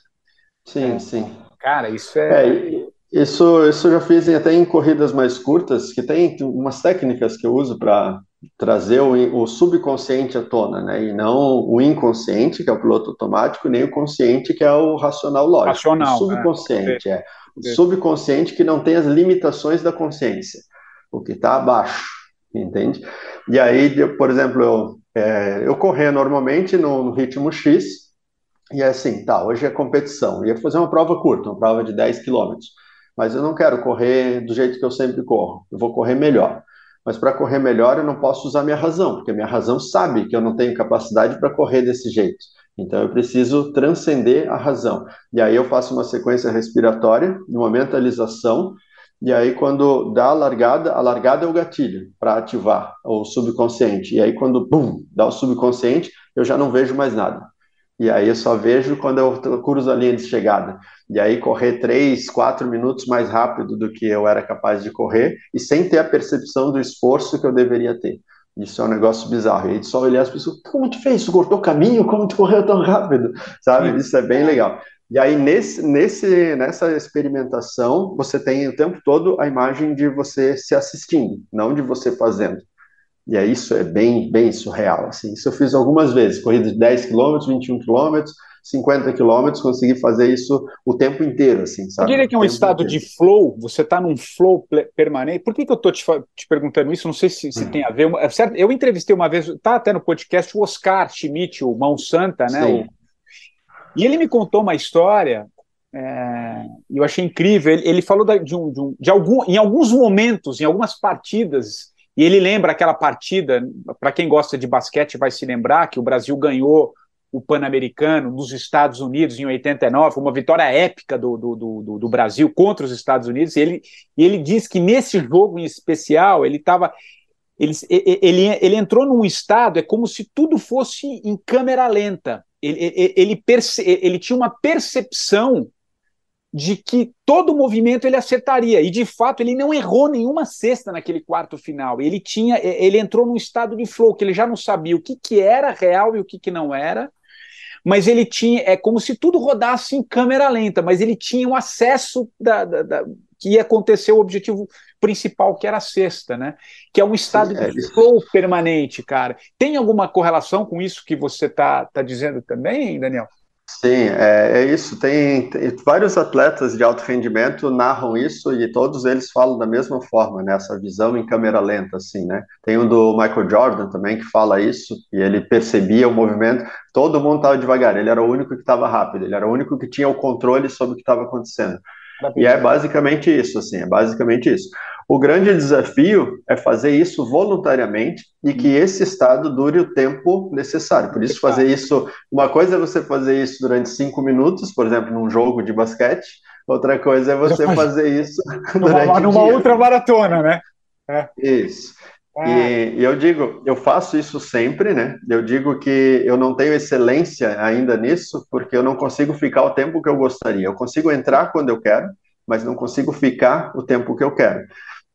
Sim, é. sim. Cara, isso é. é isso, isso eu já fiz até em corridas mais curtas, que tem umas técnicas que eu uso para trazer o, o, subconsciente à tona, né? E não o inconsciente, que é o piloto automático, nem o consciente, que é o racional lógico. Racional. O subconsciente, é. é. O subconsciente que não tem as limitações da consciência, o que está abaixo, entende? E aí, por exemplo, eu, é, eu correr normalmente no, no ritmo X, e é assim, tá, hoje é competição, eu ia fazer uma prova curta, uma prova de 10 quilômetros mas eu não quero correr do jeito que eu sempre corro, eu vou correr melhor. Mas para correr melhor, eu não posso usar minha razão, porque minha razão sabe que eu não tenho capacidade para correr desse jeito. Então eu preciso transcender a razão. E aí eu faço uma sequência respiratória, uma mentalização, e aí quando dá a largada, a largada é o gatilho para ativar o subconsciente. E aí quando bum, dá o subconsciente, eu já não vejo mais nada. E aí eu só vejo quando eu cruzo a linha de chegada. E aí correr três, quatro minutos mais rápido do que eu era capaz de correr e sem ter a percepção do esforço que eu deveria ter. Isso é um negócio bizarro. E aí só olhar as pessoas, como tu fez? Tu cortou caminho? Como tu correu tão rápido? Sabe? Isso é bem legal. E aí nesse, nesse, nessa experimentação você tem o tempo todo a imagem de você se assistindo, não de você fazendo. E é isso, é bem, bem surreal. Assim. Isso eu fiz algumas vezes, corrida de 10 km, 21 km, 50 km, consegui fazer isso o tempo inteiro, assim, sabe? Eu diria que é um estado inteiro. de flow, você está num flow permanente. Por que, que eu estou te, te, perguntando isso? Não sei se, se hum. tem a ver. Certo? Eu entrevistei uma vez, tá até no podcast, o Oscar Schmidt, o Mão Santa, né? O... E ele me contou uma história é, eu achei incrível. Ele, ele falou de, um, de, um, de algum, em alguns momentos, em algumas partidas, e ele lembra aquela partida, para quem gosta de basquete vai se lembrar que o Brasil ganhou o Pan-Americano nos Estados Unidos em 89, uma vitória épica do, do, do, do, Brasil contra os Estados Unidos. E ele, ele diz que nesse jogo em especial ele estava. Ele, ele, ele entrou num estado, é como se tudo fosse em câmera lenta. Ele, ele, perce, ele tinha uma percepção de que todo movimento ele acertaria. E de fato ele não errou nenhuma cesta naquele quarto final. Ele tinha, ele entrou num estado de flow que ele já não sabia o que, que era real e o que, que não era. Mas ele tinha, é como se tudo rodasse em câmera lenta, mas ele tinha um acesso da, da, da que ia acontecer o objetivo principal, que era a cesta, né? Que é um estado Sim, é de flow permanente, cara. Tem alguma correlação com isso que você está tá dizendo também, Daniel? Sim, é, é isso. Tem, tem, vários atletas de alto rendimento narram isso e todos eles falam da mesma forma, né? Essa visão em câmera lenta, assim, né? Tem um do Michael Jordan também que fala isso e ele percebia o movimento. Todo mundo estava devagar. Ele era o único que estava rápido. Ele era o único que tinha o controle sobre o que estava acontecendo. E é basicamente isso, assim. É basicamente isso. O grande desafio é fazer isso voluntariamente e que esse estado dure o tempo necessário. Por isso, fazer isso. Uma coisa é você fazer isso durante cinco minutos, por exemplo, num jogo de basquete. Outra coisa é você fazer isso <laughs> durante numa, numa outra maratona, né? É. Isso. É. E, e, eu digo, eu faço isso sempre, né? Eu digo que eu não tenho excelência ainda nisso, porque eu não consigo ficar o tempo que eu gostaria. Eu consigo entrar quando eu quero, mas não consigo ficar o tempo que eu quero.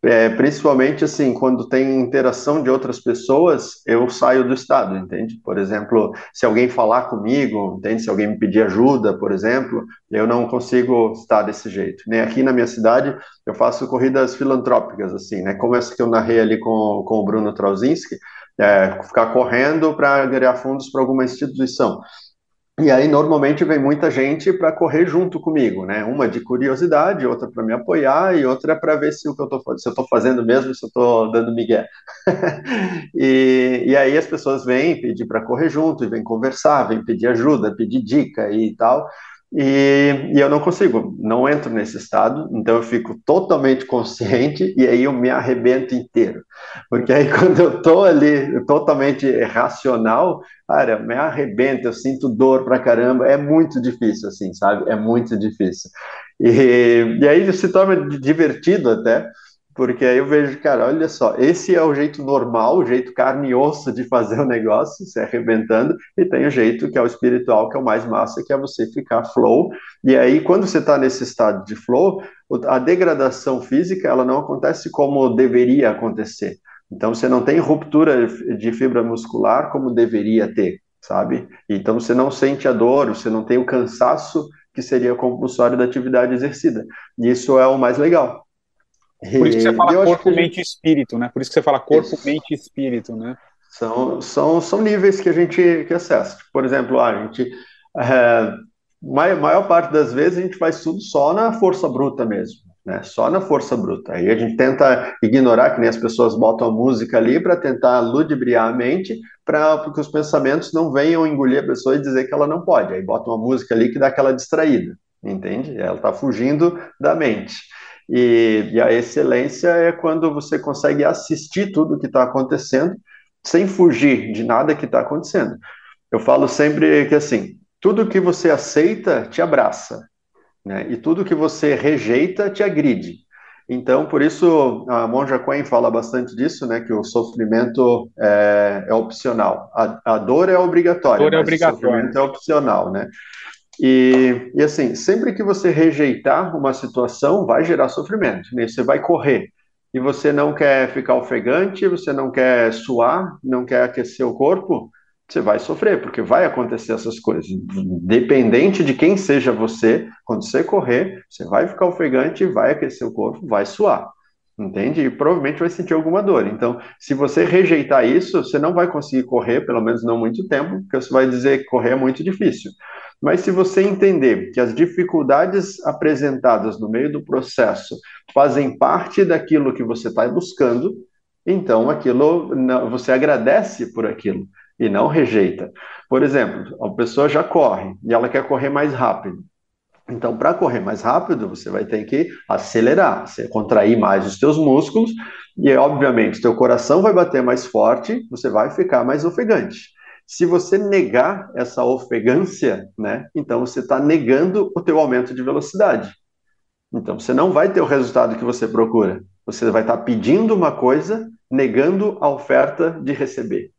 É, principalmente assim, quando tem interação de outras pessoas, eu saio do estado, entende? Por exemplo, se alguém falar comigo, entende? Se alguém me pedir ajuda, por exemplo, eu não consigo estar desse jeito. Nem aqui na minha cidade, eu faço corridas filantrópicas, assim, né? Como essa que eu narrei ali com, com o Bruno Trauzinski, é, ficar correndo para ganhar fundos para alguma instituição. E aí, normalmente, vem muita gente para correr junto comigo, né? Uma de curiosidade, outra para me apoiar e outra para ver se o que eu tô, se eu estou fazendo mesmo, se eu estou dando migué. <laughs> e, e aí as pessoas vêm pedir para correr junto, e vêm conversar, vêm pedir ajuda, pedir dica e tal. E, e, eu não consigo, não entro nesse estado, então eu fico totalmente consciente e aí eu me arrebento inteiro. Porque aí <laughs> quando eu tô ali totalmente racional, cara, me arrebento, eu sinto dor pra caramba, é muito difícil, assim, sabe? É muito difícil. E, e aí se torna divertido até, porque aí eu vejo, cara, olha só, esse é o jeito normal, o jeito carne e osso de fazer o negócio, se arrebentando, e tem o jeito que é o espiritual, que é o mais massa, que é você ficar flow. E aí, quando você está nesse estado de flow, a degradação física, ela não acontece como deveria acontecer. Então, você não tem ruptura de fibra muscular como deveria ter, sabe? Então, você não sente a dor, você não tem o cansaço que seria compulsório da atividade exercida. E isso é o mais legal. Por isso que você fala corpo, mente e espírito, né? Por isso que você fala corpo, isso. mente e espírito, né? São, são, são níveis que a gente que acessa. Por exemplo, a gente, é, maior parte das vezes a gente faz tudo só na força bruta mesmo, né? Só na força bruta. Aí a gente tenta ignorar que nem as pessoas botam a música ali para tentar ludibriar a mente, para que os pensamentos não venham engolir a pessoa e dizer que ela não pode. Aí botam uma música ali que dá aquela distraída, entende? Ela está fugindo da mente. E, e, a excelência é quando você consegue assistir tudo que está acontecendo sem fugir de nada que está acontecendo. Eu falo sempre que assim, tudo que você aceita te abraça, né? E tudo que você rejeita te agride. Então, por isso a Monja Quen fala bastante disso, né? Que o sofrimento é, é opcional. A, a, dor é obrigatória. A dor é obrigatória. O sofrimento é opcional, né? E, e assim, sempre que você rejeitar uma situação, vai gerar sofrimento. Né? Você vai correr e você não quer ficar ofegante, você não quer suar, não quer aquecer o corpo, você vai sofrer, porque vai acontecer essas coisas. Dependente de quem seja você, quando você correr, você vai ficar ofegante, vai aquecer o corpo, vai suar. Entende? E provavelmente vai sentir alguma dor. Então, se você rejeitar isso, você não vai conseguir correr, pelo menos não muito tempo, porque você vai dizer que correr é muito difícil. Mas se você entender que as dificuldades apresentadas no meio do processo fazem parte daquilo que você está buscando, então aquilo você agradece por aquilo e não rejeita. Por exemplo, a pessoa já corre e ela quer correr mais rápido. Então, para correr mais rápido, você vai ter que acelerar, você contrair mais os teus músculos e, obviamente, teu coração vai bater mais forte, você vai ficar mais ofegante. Se você negar essa ofegância, né, então você está negando o teu aumento de velocidade. Então você não vai ter o resultado que você procura. Você vai estar tá pedindo uma coisa, negando a oferta de receber.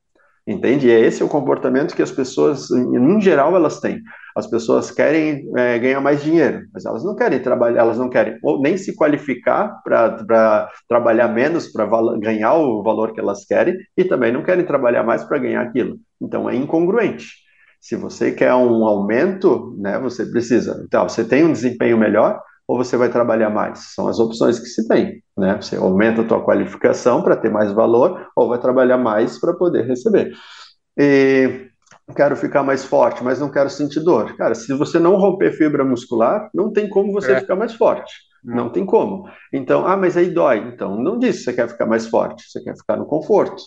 Entende? E é esse o comportamento que as pessoas, em geral, elas têm. As pessoas querem é, ganhar mais dinheiro, mas elas não querem trabalhar, elas não querem ou nem se qualificar para trabalhar menos para ganhar o valor que elas querem e também não querem trabalhar mais para ganhar aquilo. Então é incongruente. Se você quer um aumento, né, você precisa. Então, você tem um desempenho melhor ou você vai trabalhar mais? São as opções que se tem. Né? Você aumenta a tua qualificação para ter mais valor ou vai trabalhar mais para poder receber. E quero ficar mais forte, mas não quero sentir dor. Cara, se você não romper fibra muscular, não tem como você é. ficar mais forte. Não. não tem como. Então, ah, mas aí dói. Então, não diz que você quer ficar mais forte, você quer ficar no conforto.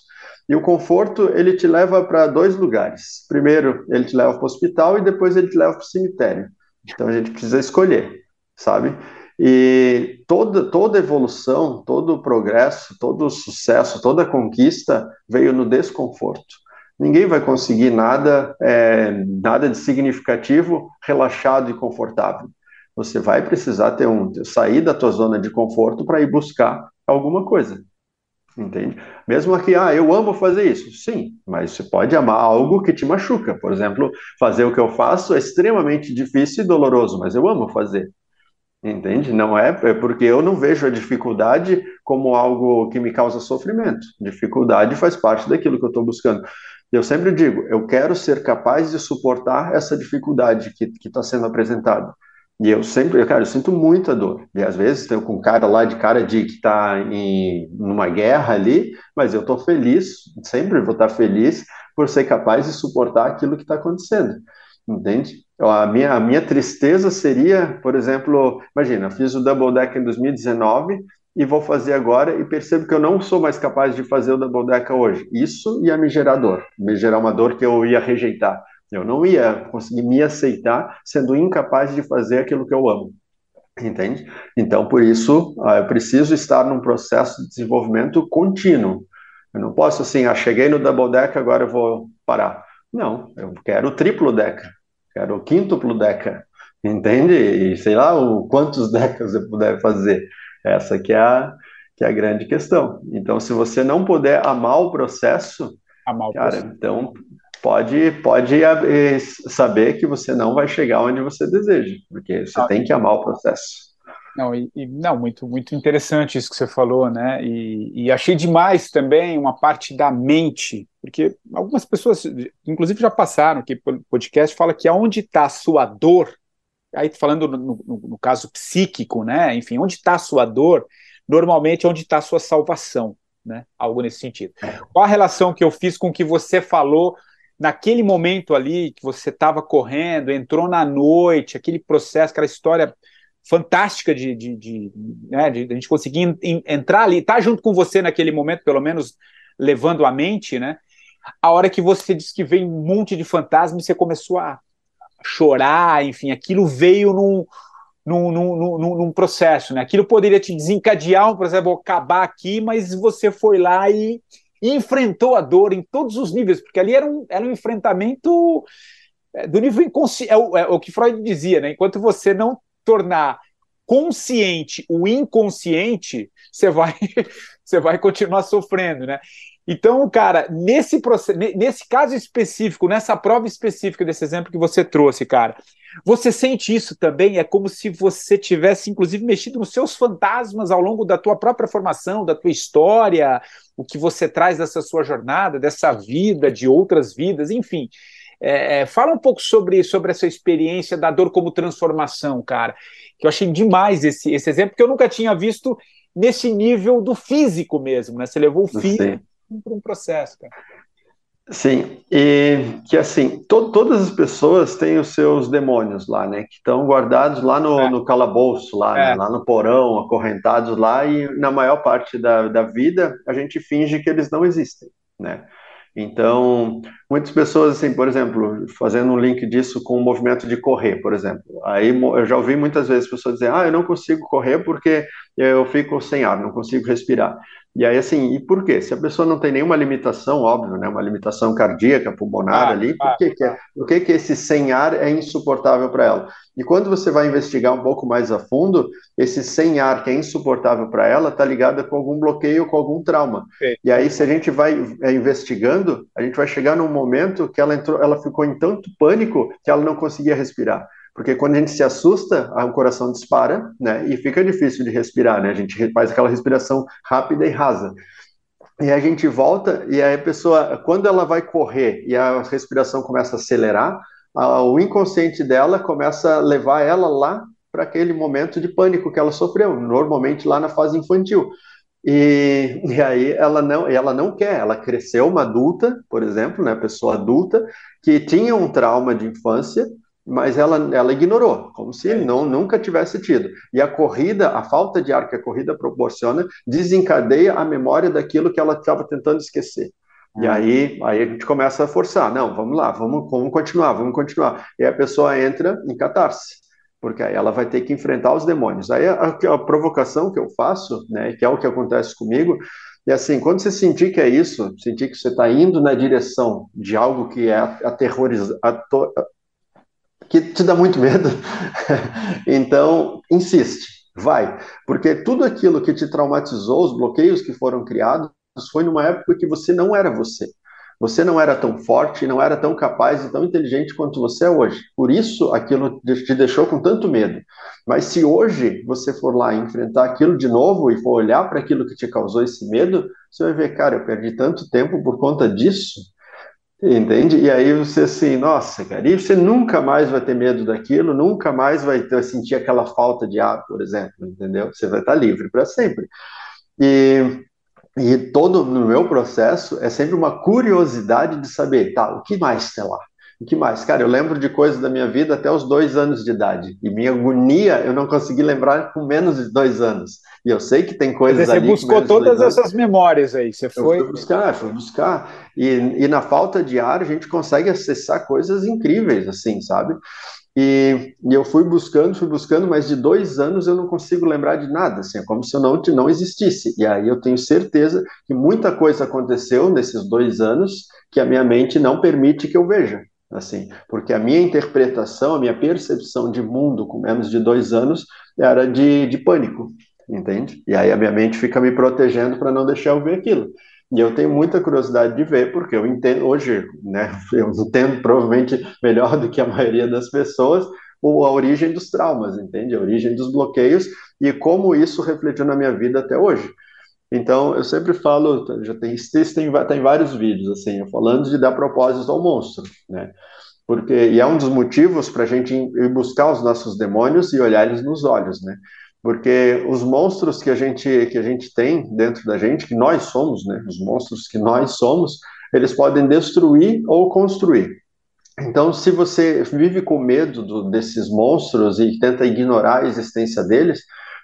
E o conforto, ele te leva para dois lugares. Primeiro, ele te leva para o hospital e depois ele te leva para o cemitério. Então, a gente precisa escolher, sabe? E toda, toda evolução, todo progresso, todo sucesso, toda conquista veio no desconforto ninguém vai conseguir nada, é, nada de significativo, relaxado e confortável. Você vai precisar ter um sair da tua zona de conforto para ir buscar alguma coisa. Entende? Mesmo aqui, ah, eu amo fazer isso. Sim, mas você pode amar algo que te machuca. Por exemplo, fazer o que eu faço é extremamente difícil e doloroso, mas eu amo fazer. Entende? Não é, é porque eu não vejo a dificuldade como algo que me causa sofrimento. Dificuldade faz parte daquilo que eu estou buscando. Eu sempre digo, eu quero ser capaz de suportar essa dificuldade que está sendo apresentada. E eu sempre, cara, eu sinto muita dor. E às vezes tenho com um cara lá de cara de que está em numa guerra ali, mas eu estou feliz, sempre vou estar feliz por ser capaz de suportar aquilo que está acontecendo. entende? A minha, a minha tristeza seria, por exemplo, imagina, fiz o Double Deck em 2019 e vou fazer agora e percebo que eu não sou mais capaz de fazer o Double Deck hoje. Isso ia me gerar dor, me gerar uma dor que eu ia rejeitar. Eu não ia conseguir me aceitar sendo incapaz de fazer aquilo que eu amo. Entende? Então, por isso, ah, eu preciso estar num processo de desenvolvimento contínuo. Eu não posso assim, ah, cheguei no double deck, agora eu vou parar. Não, eu quero o triplo deck, quero o quíntuplo deck, entende? E sei lá o, quantos decks eu puder fazer. Essa que é, a, que é a grande questão. Então, se você não puder amar o processo, amar o cara, processo. então pode, pode eh, saber que você não vai chegar onde você deseja, porque você ah, tem que amar o processo. Não, e, não, muito, muito interessante isso que você falou, né? E, e, achei demais também uma parte da mente, porque algumas pessoas, inclusive já passaram aqui pelo podcast, fala que aonde está a sua dor, aí falando no, no, no, caso psíquico, né? Enfim, onde está a sua dor, normalmente é onde está a sua salvação, né? Algo nesse sentido. Qual a relação que eu fiz com o que você falou naquele momento ali que você estava correndo, entrou na noite, aquele processo, aquela história fantástica de, de, de, né, de, a gente conseguir entrar ali, estar tá junto com você naquele momento, pelo menos levando a mente, né? A hora que você disse que veio um monte de fantasmas, você começou a chorar, enfim, aquilo veio num, num, num, num, num processo, né? Aquilo poderia te desencadear um processo, vou acabar aqui, mas você foi lá e e enfrentou a dor em todos os níveis, porque ali era um, era um enfrentamento é, do nível inconsciente, é, é, o que Freud dizia, né? Enquanto você não tornar consciente o inconsciente, você vai, <laughs> você vai continuar sofrendo, né? Então, cara, nesse processo, nesse caso específico, nessa prova específica desse exemplo que você trouxe, cara, você sente isso também? É como se você tivesse, inclusive, mexido nos seus fantasmas ao longo da tua própria formação, da tua história, o que você traz dessa sua jornada, dessa vida, de outras vidas, enfim. É, é, fala um pouco sobre, sobre essa experiência da dor como transformação, cara. Que eu achei demais esse, esse exemplo, porque eu nunca tinha visto nesse nível do físico mesmo, né? Você levou o físico para um processo, cara. Sim, e que assim, to, todas as pessoas têm os seus demônios lá, né? Que estão guardados lá no, é. no calabouço, lá, é. né, lá no porão, acorrentados lá, e na maior parte da, da vida a gente finge que eles não existem, né? Então, muitas pessoas, assim, por exemplo, fazendo um link disso com o movimento de correr, por exemplo. Aí eu já ouvi muitas vezes pessoas dizer, ah, eu não consigo correr porque eu fico sem ar, não consigo respirar. E aí, assim, e por quê? Se a pessoa não tem nenhuma limitação, óbvio, né, uma limitação cardíaca, pulmonar ah, ali, por, que, que, é, por que, que esse sem ar é insuportável para ela? E quando você vai investigar um pouco mais a fundo, esse sem ar que é insuportável para ela está ligado com algum bloqueio, com algum trauma. Sim. E aí, se a gente vai é, investigando, a gente vai chegar num momento que ela entrou, ela ficou em tanto pânico que ela não conseguia respirar. Porque quando a gente se assusta, o coração dispara, né? E fica difícil de respirar, né? A gente faz aquela respiração rápida e rasa. E a gente volta, e aí a pessoa, quando ela vai correr e a respiração começa a acelerar, a, o inconsciente dela começa a levar ela lá para aquele momento de pânico que ela sofreu, normalmente lá na fase infantil. E, e, aí ela não, ela não quer, ela cresceu uma adulta, por exemplo, né, pessoa adulta, que tinha um trauma de infância mas ela, ela ignorou, como se é. não, nunca tivesse tido. E a corrida, a falta de ar que a corrida proporciona, desencadeia a memória daquilo que ela estava tentando esquecer. E ah. aí, aí a gente começa a forçar, não, vamos lá, vamos, vamos continuar, vamos continuar. E a pessoa entra em catarse, porque aí ela vai ter que enfrentar os demônios. Aí a, a, provocação que eu faço, né, que é o que acontece comigo, é assim, quando você sentir que é isso, sentir que você está indo na direção de algo que é aterrorizante, que te dá muito medo. <laughs> então, insiste, vai, porque tudo aquilo que te traumatizou, os bloqueios que foram criados, foi numa época que você não era você. Você não era tão forte, não era tão capaz e tão inteligente quanto você é hoje. Por isso, aquilo te deixou com tanto medo. Mas se hoje você for lá enfrentar aquilo de novo e for olhar para aquilo que te causou esse medo, você vai ver, cara, eu perdi tanto tempo por conta disso Entende? E aí você assim, nossa, cara, e você nunca mais vai ter medo daquilo, nunca mais vai ter, sentir aquela falta de ar, por exemplo, entendeu? Você vai estar livre para sempre. E, e todo no meu processo é sempre uma curiosidade de saber, tá, o que mais tem lá? O que mais? Cara, eu lembro de coisas da minha vida até os dois anos de idade. E minha agonia eu não consegui lembrar com menos de dois anos. E eu sei que tem coisas Você ali. buscou todas essas memórias aí. Você foi. Eu fui buscar, fui buscar. E, e na falta de ar a gente consegue acessar coisas incríveis, assim, sabe? E, e, eu fui buscando, fui buscando, mas de dois anos eu não consigo lembrar de nada, assim, é como se eu não, não existisse. E aí eu tenho certeza que muita coisa aconteceu nesses dois anos que a minha mente não permite que eu veja, assim, porque a minha interpretação, a minha percepção de mundo com menos de dois anos era de, de pânico, entende? E aí a minha mente fica me protegendo para não deixar eu ver aquilo. E eu tenho muita curiosidade de ver, porque eu entendo hoje, né? <laughs> Eu entendo provavelmente melhor do que a maioria das pessoas a origem dos traumas, entende? A origem dos bloqueios e como isso refletiu na minha vida até hoje. Então, eu sempre falo, já tem, tem, tem vários vídeos, assim, falando de dar propósito ao monstro, né? Porque, e é um dos motivos para a gente ir buscar os nossos demônios e olhar eles nos olhos, né? porque os monstros que a gente que a gente tem dentro da gente, que nós somos, né, os monstros que nós somos, eles podem destruir ou construir. Então, se você vive com medo do, desses monstros e tenta ignorar a existência deles,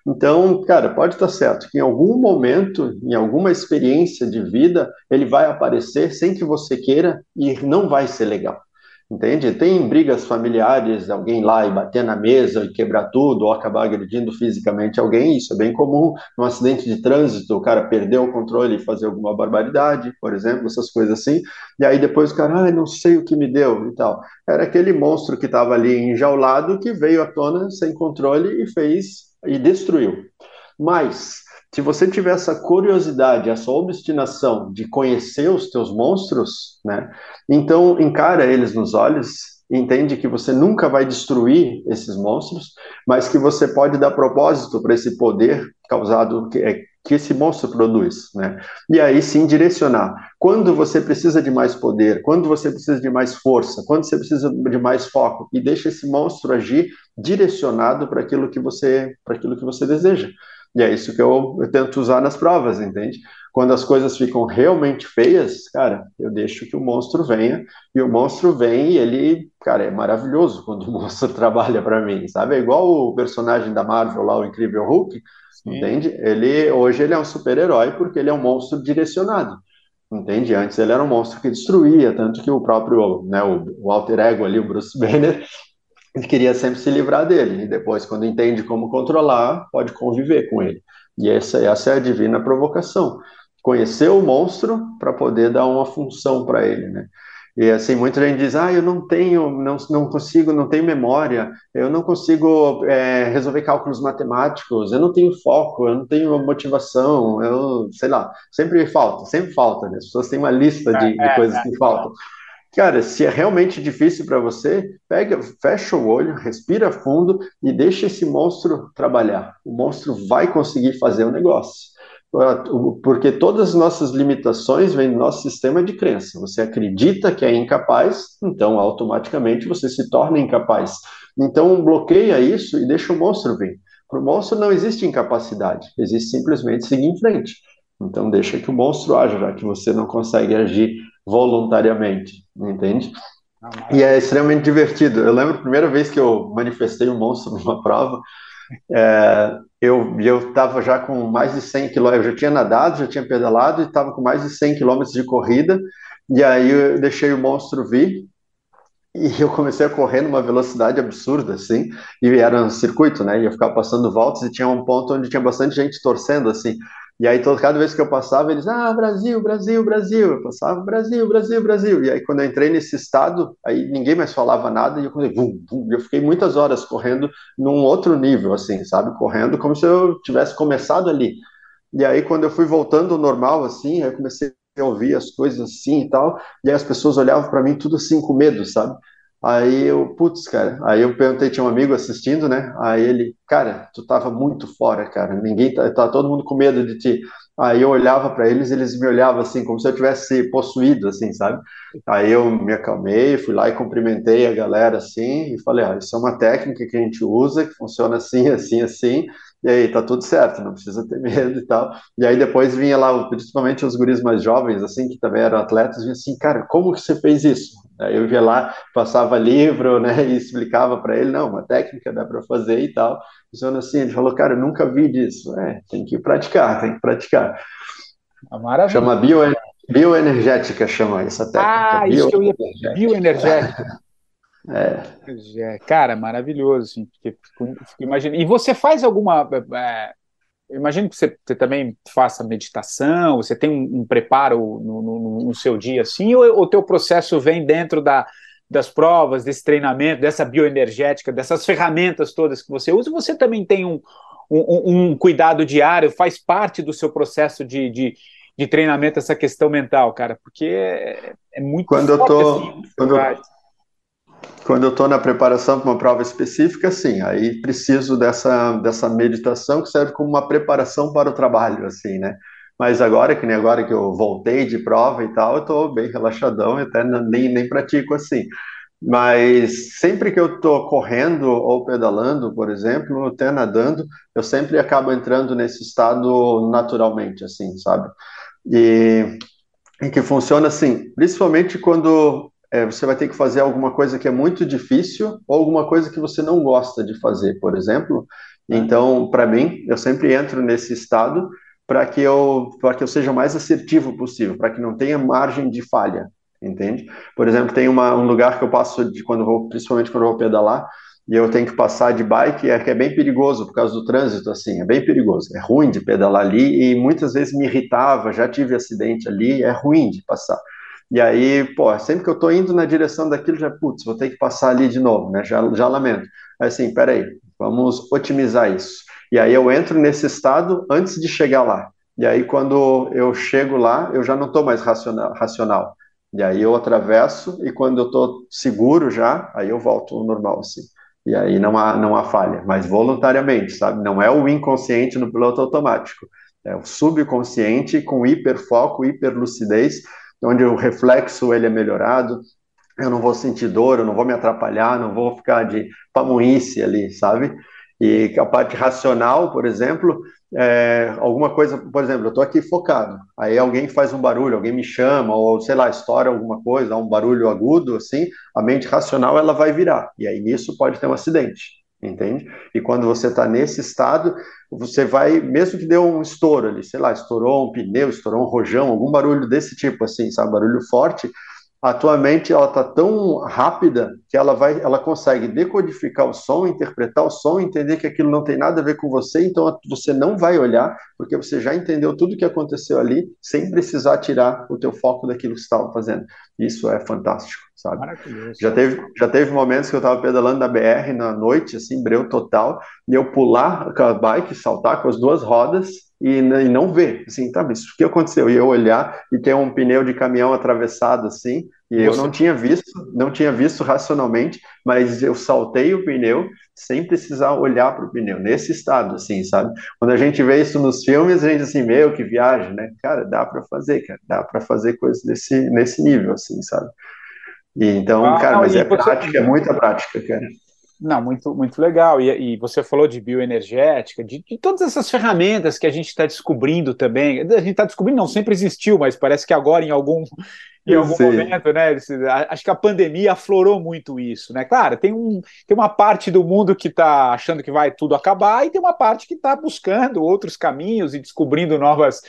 então, cara, pode estar certo que em algum momento, em alguma experiência de vida, ele vai aparecer sem que você queira e não vai ser legal. Entende? Tem brigas familiares, alguém lá e bater na mesa e quebrar tudo, ou acabar agredindo fisicamente alguém, isso é bem comum. Num acidente de trânsito, o cara perdeu o controle e fazer alguma barbaridade, por exemplo, essas coisas assim. E aí depois o cara, ai, não sei o que me deu e tal. Era aquele monstro que estava ali enjaulado que veio à tona sem controle e fez e destruiu. Mas se você tiver essa curiosidade, essa obstinação de conhecer os teus monstros, né? Então encara eles nos olhos entende que você nunca vai destruir esses monstros, mas que você pode dar propósito para esse poder causado que, é, que esse monstro produz, né? E aí sim direcionar. Quando você precisa de mais poder, quando você precisa de mais força, quando você precisa de mais foco, e deixa esse monstro agir direcionado para aquilo que você, para aquilo que você deseja. E é isso que eu, eu, tento usar nas provas, entende? Quando as coisas ficam realmente feias, cara, eu deixo que o monstro venha, e o monstro vem e ele, cara, é maravilhoso quando o <laughs> monstro trabalha para mim, sabe? É igual o personagem da Marvel lá, o Incrível Hulk, Sim. entende? Ele, hoje ele é um super-herói porque ele é um monstro direcionado. Entende? Antes ele era um monstro que destruía, tanto que o próprio, né, o, o alter ego ali, o Bruce <laughs> Banner, ele queria sempre se livrar dele, e depois, quando entende como controlar, pode conviver com ele. E essa, essa é a divina provocação. Conhecer o monstro para poder dar uma função para ele, né? E assim, muita gente diz, ah, eu não tenho, não, não consigo, não tenho memória, eu não consigo é, resolver cálculos matemáticos, eu não tenho foco, eu não tenho motivação, eu, sei lá, sempre falta, sempre falta, né? As pessoas têm uma lista de, de é, coisas é, que faltam. Cara, se é realmente difícil para você, pega, fecha o olho, respira fundo e deixa esse monstro trabalhar. O monstro vai conseguir fazer o negócio. Porque todas as nossas limitações vêm do nosso sistema de crença. Você acredita que é incapaz, então automaticamente você se torna incapaz. Então bloqueia isso e deixa o monstro vir. Para o monstro não existe incapacidade, existe simplesmente seguir em frente. Então deixa que o monstro haja, já que você não consegue agir voluntariamente, entende? E é extremamente divertido. Eu lembro a primeira vez que eu manifestei um monstro <laughs> numa prova, é, eu eu estava já com mais de 100 quilômetros, eu já tinha nadado, já tinha pedalado e estava com mais de 100 quilômetros de corrida, e aí eu deixei o monstro vir, e <laughs> eu comecei a correr numa velocidade absurda, assim, e era um circuito, né, ia ficar passando voltas e tinha um ponto onde tinha bastante gente torcendo, assim, e aí, todo, cada vez que eu passava, eles, ah, Brasil, Brasil, Brasil. Eu passava, Brasil, Brasil, Brasil. E aí, quando eu entrei nesse estado, aí ninguém mais falava nada e eu comecei, vum, vum. eu fiquei muitas horas correndo num outro nível, assim, sabe? Correndo como se eu tivesse começado ali. E aí, quando eu fui voltando ao normal, assim, eu comecei a ouvir as coisas assim e tal, e aí as pessoas olhavam para mim tudo assim com medo, sabe? Aí eu, putz, cara, aí eu perguntei, tinha um amigo assistindo, né? Aí ele, cara, tu tava muito fora, cara, ninguém tá, tá todo mundo com medo de ti. Aí eu olhava para eles, eles me olhavam assim, como se eu tivesse possuído, assim, sabe? Aí eu me acalmei, fui lá e cumprimentei a galera assim, e falei, ah, isso é uma técnica que a gente usa, que funciona assim, assim, assim, e aí tá tudo certo, não precisa ter <laughs> medo e tal. E aí depois vinha lá, principalmente os guris mais jovens, assim, que também eram atletas, vinha assim, cara, como que você fez isso? Aí eu ia lá, passava livro, né, e explicava para ele, não, uma técnica dá para fazer e tal. Funciona assim, ele falou, cara, eu nunca vi disso. É, tem que praticar, tem que praticar. Ah, maravilha. Chama bio, bioenergética, chama essa técnica. Ah, isso que eu ia... Bioenergética. É. Cara, maravilhoso, assim, porque fico, fico imaginando. E você faz alguma. É, imagino que você, você, também faça meditação, você tem um, um preparo no, no, no, seu dia, assim, ou o teu processo vem dentro da, das provas, desse treinamento, dessa bioenergética, dessas ferramentas todas que você usa, você também tem um, um, um cuidado diário, faz parte do seu processo de, de, de, treinamento essa questão mental, cara, porque é, é muito quando eu tô assim, quando, eu, quando eu estou na preparação para uma prova específica, sim, aí preciso dessa, dessa meditação que serve como uma preparação para o trabalho, assim, né? Mas agora, que nem agora que eu voltei de prova e tal, eu estou bem relaxadão e até nem, nem pratico assim. Mas sempre que eu estou correndo ou pedalando, por exemplo, até nadando, eu sempre acabo entrando nesse estado naturalmente, assim, sabe? E, e que funciona assim, principalmente quando é, você vai ter que fazer alguma coisa que é muito difícil ou alguma coisa que você não gosta de fazer, por exemplo. É. Então, para mim, eu sempre entro nesse estado para que eu para que eu seja mais assertivo possível, para que não tenha margem de falha, entende? Por exemplo, tem uma, um lugar que eu passo de quando vou, principalmente quando eu vou pedalar, e eu tenho que passar de bike, é que é bem perigoso por causa do trânsito, assim, é bem perigoso, é ruim de pedalar ali e muitas vezes me irritava, já tive acidente ali, é ruim de passar. E aí, pô, sempre que eu tô indo na direção daquilo, já, putz, vou ter que passar ali de novo, né? Já, já lamento. Aí, assim, peraí, vamos otimizar isso. E aí eu entro nesse estado antes de chegar lá. E aí, quando eu chego lá, eu já não estou mais racional, racional. E aí eu atravesso, e quando eu estou seguro já, aí eu volto ao normal, assim. E aí não há, não há falha, mas voluntariamente, sabe? Não é o inconsciente no piloto automático. É o subconsciente com hiperfoco, hiperlucidez, onde o reflexo ele é melhorado, eu não vou sentir dor, eu não vou me atrapalhar, não vou ficar de pamuíce ali, sabe? E a parte racional, por exemplo, é, alguma coisa, por exemplo, eu estou aqui focado, aí alguém faz um barulho, alguém me chama, ou sei lá, estoura alguma coisa, um barulho agudo, assim, a mente racional ela vai virar, e aí nisso pode ter um acidente entende? E quando você está nesse estado, você vai, mesmo que deu um estouro ali, sei lá, estourou um pneu, estourou um rojão, algum barulho desse tipo, assim, sabe, barulho forte, a tua mente ela está tão rápida que ela vai, ela consegue decodificar o som, interpretar o som, entender que aquilo não tem nada a ver com você, então você não vai olhar porque você já entendeu tudo o que aconteceu ali, sem precisar tirar o teu foco daquilo que você estava fazendo. Isso é fantástico, sabe? Já teve, já teve momentos que eu estava pedalando na BR na noite, assim, breu total, e eu pular com a bike, saltar com as duas rodas e, e não ver, assim, tá, mas o que aconteceu? E eu olhar e ter um pneu de caminhão atravessado, assim, e eu não tinha visto, não tinha visto racionalmente, mas eu saltei o pneu sem precisar olhar para o pneu, nesse estado, assim, sabe? Quando a gente vê isso nos filmes, a gente assim, meu, que viagem, né? Cara, dá para fazer, cara, dá para fazer coisas nesse, nesse nível, assim, sabe? E então, ah, cara, mas é você... prática, é muita prática, cara. Não, muito, muito legal. E, e você falou de bioenergética, de, de, todas essas ferramentas que a gente está descobrindo também. A gente está descobrindo, não sempre existiu, mas parece que agora, em algum, em algum momento, né? Acho que a pandemia aflorou muito isso, né? Claro, tem, um, tem uma parte do mundo que está achando que vai tudo acabar, e tem uma parte que está buscando outros caminhos e descobrindo novas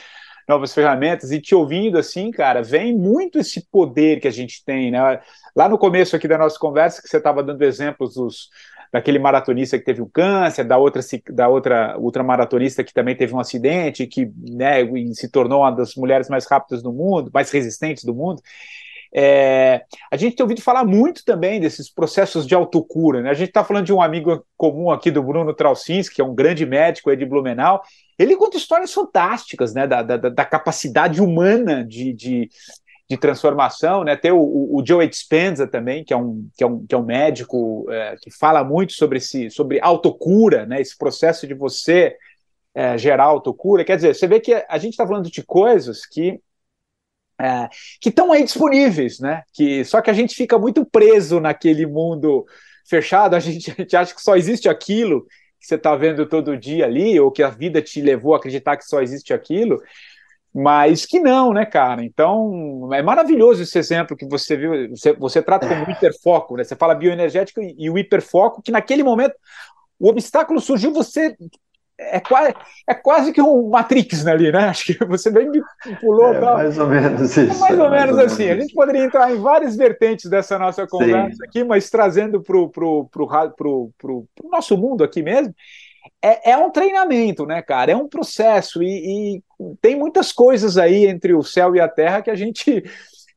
novas ferramentas e te ouvindo assim, cara, vem muito esse poder que a gente tem, né? Lá no começo aqui da nossa conversa, que você estava dando exemplos dos, daquele maratonista que teve um câncer, da outra, da outra ultramaratonista que também teve um acidente, que né, se tornou uma das mulheres mais rápidas do mundo, mais resistentes do mundo. É, a gente tem ouvido falar muito também desses processos de autocura. Né? A gente está falando de um amigo comum aqui do Bruno Traucinski, que é um grande médico aí de Blumenau. Ele conta histórias fantásticas né? da, da, da capacidade humana de, de, de, transformação. Né? Tem o, o, Joe Dispenza também, que é um, que é um, que é um médico é, que fala muito sobre, esse, sobre autocura, né? esse processo de você é, gerar autocura. Quer dizer, você vê que a gente está falando de coisas que é, que estão aí disponíveis, né? Que só que a gente fica muito preso naquele mundo fechado. A gente, <laughs> a gente acha que só existe aquilo que você está vendo todo dia ali, ou que a vida te levou a acreditar que só existe aquilo. mas que não, né, cara? Então, é maravilhoso esse exemplo que você viu, você, você trata como hiperfoco, né? Você fala bioenergético e, e o hiperfoco, que naquele momento o obstáculo surgiu, você é quase, é quase que um Matrix ali, né? Acho que você bem me pulou. É, mais ou menos isso. É mais ou mais menos ou assim. Menos a gente poderia entrar em várias vertentes dessa nossa conversa Sim. aqui, mas trazendo para o nosso mundo aqui mesmo, é, é, um treinamento, né, cara? É um processo e, e, tem muitas coisas aí entre o céu e a terra que a gente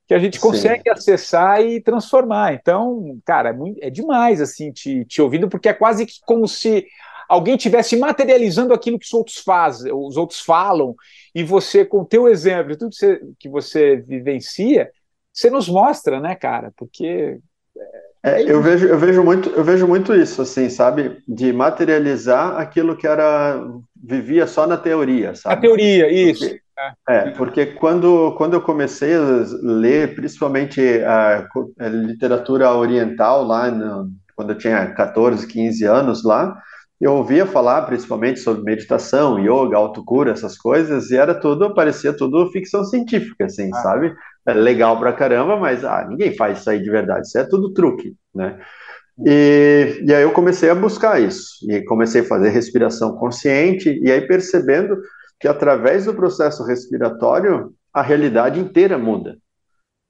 que a gente consegue Sim. acessar e transformar. Então, cara, é, muito, é demais assim te, te ouvindo, porque é quase que como se alguém tivesse materializando aquilo que os outros fazem, os outros falam, e você, com o teu exemplo, tudo que você, que você vivencia, você nos mostra, né, cara? Porque é, eu vejo, eu vejo muito, eu vejo muito isso, assim, sabe, de materializar aquilo que era vivia só na teoria, sabe? A teoria, isso. Porque, é, porque quando, quando eu comecei a ler, principalmente a, a literatura oriental lá, no, quando eu tinha 14, 15 anos lá, eu ouvia falar principalmente sobre meditação, yoga, autocura, essas coisas, e era tudo, parecia tudo ficção científica, assim, ah. sabe? É legal pra caramba, mas ah, ninguém faz isso aí de verdade, isso é tudo truque, né? E, e aí eu comecei a buscar isso, e comecei a fazer respiração consciente, e aí percebendo que através do processo respiratório, a realidade inteira muda.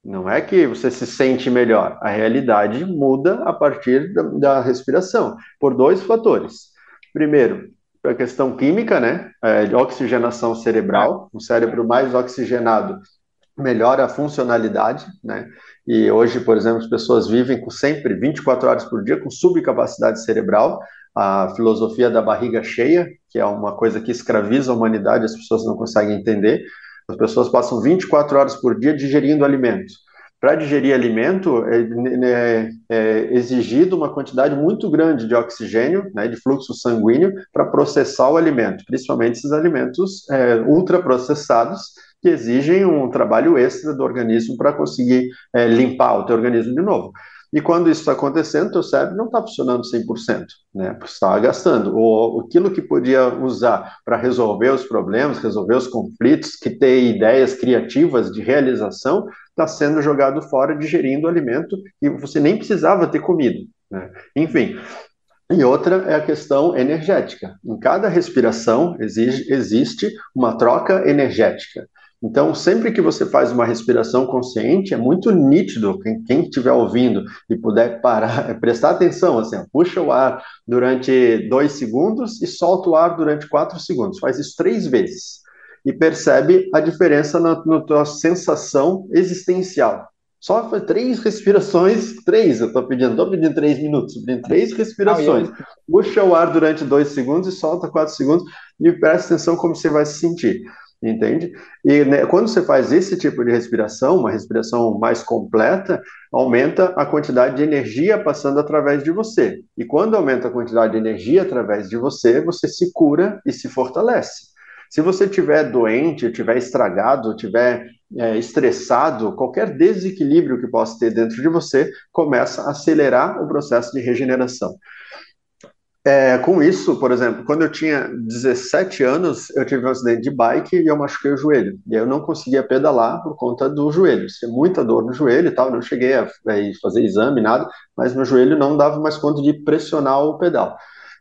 Não é que você se sente melhor, a realidade muda a partir da, da respiração, por dois fatores. Primeiro, a questão química, né? É, de oxigenação cerebral. Um cérebro mais oxigenado melhora a funcionalidade, né? E hoje, por exemplo, as pessoas vivem com sempre 24 horas por dia com subcapacidade cerebral. A filosofia da barriga cheia, que é uma coisa que escraviza a humanidade, as pessoas não conseguem entender. As pessoas passam 24 horas por dia digerindo alimentos para digerir alimento é, é, exigido uma quantidade muito grande de oxigênio, né, de fluxo sanguíneo, para processar o alimento, principalmente esses alimentos é, ultraprocessados, que exigem um trabalho extra do organismo para conseguir é, limpar o teu organismo de novo. E quando isso está acontecendo, teu cérebro não está funcionando 100%, né? Está gastando. O, aquilo que podia usar para resolver os problemas, resolver os conflitos, que ter ideias criativas de realização, está sendo jogado fora, digerindo alimento e você nem precisava ter comido, né? Enfim, e outra é a questão energética. Em cada respiração exige, existe uma troca energética. Então, sempre que você faz uma respiração consciente, é muito nítido, quem, estiver ouvindo e puder parar, <laughs> prestar atenção, assim, puxa o ar durante dois segundos e solta o ar durante quatro segundos. Faz isso três vezes e percebe a diferença na, na tua sensação existencial. Só foi três respirações, três, eu estou pedindo, estou pedindo três minutos, pedindo três respirações. Puxa o ar durante dois segundos e solta quatro segundos e presta atenção como você vai se sentir entende? E né, quando você faz esse tipo de respiração, uma respiração mais completa, aumenta a quantidade de energia passando através de você. E quando aumenta a quantidade de energia através de você, você se cura e se fortalece. Se você estiver doente, estiver estragado, estiver é, estressado, qualquer desequilíbrio que possa ter dentro de você começa a acelerar o processo de regeneração. É, com isso, por exemplo, quando eu tinha 17 anos, eu tive um acidente de bike e eu machuquei o joelho. E eu não conseguia pedalar por conta do joelho. Tinha muita dor no joelho e tal, não cheguei a, a fazer exame, nada, mas meu joelho não dava mais conta de pressionar o pedal.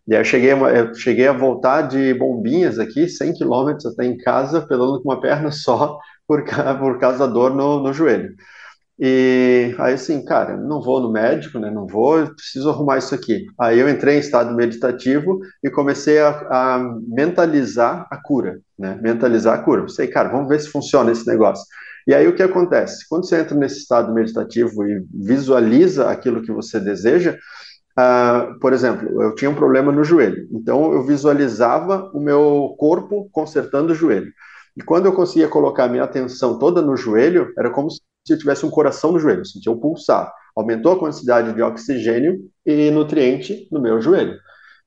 E aí eu cheguei, eu cheguei a voltar de bombinhas aqui, 100 quilômetros até em casa, pedalando com uma perna só, por, por causa da dor no, no joelho. E aí, assim, cara, não vou no médico, né? Não vou, preciso arrumar isso aqui. Aí eu entrei em estado meditativo e comecei a, a mentalizar a cura, né? Mentalizar a cura. Sei, cara, vamos ver se funciona esse negócio. E aí o que acontece? Quando você entra nesse estado meditativo e visualiza aquilo que você deseja, uh, por exemplo, eu tinha um problema no joelho, então eu visualizava o meu corpo consertando o joelho. E quando eu conseguia colocar a minha atenção toda no joelho, era como se se eu tivesse um coração no joelho, sentia o pulsar. Aumentou a quantidade de oxigênio e nutriente no meu joelho.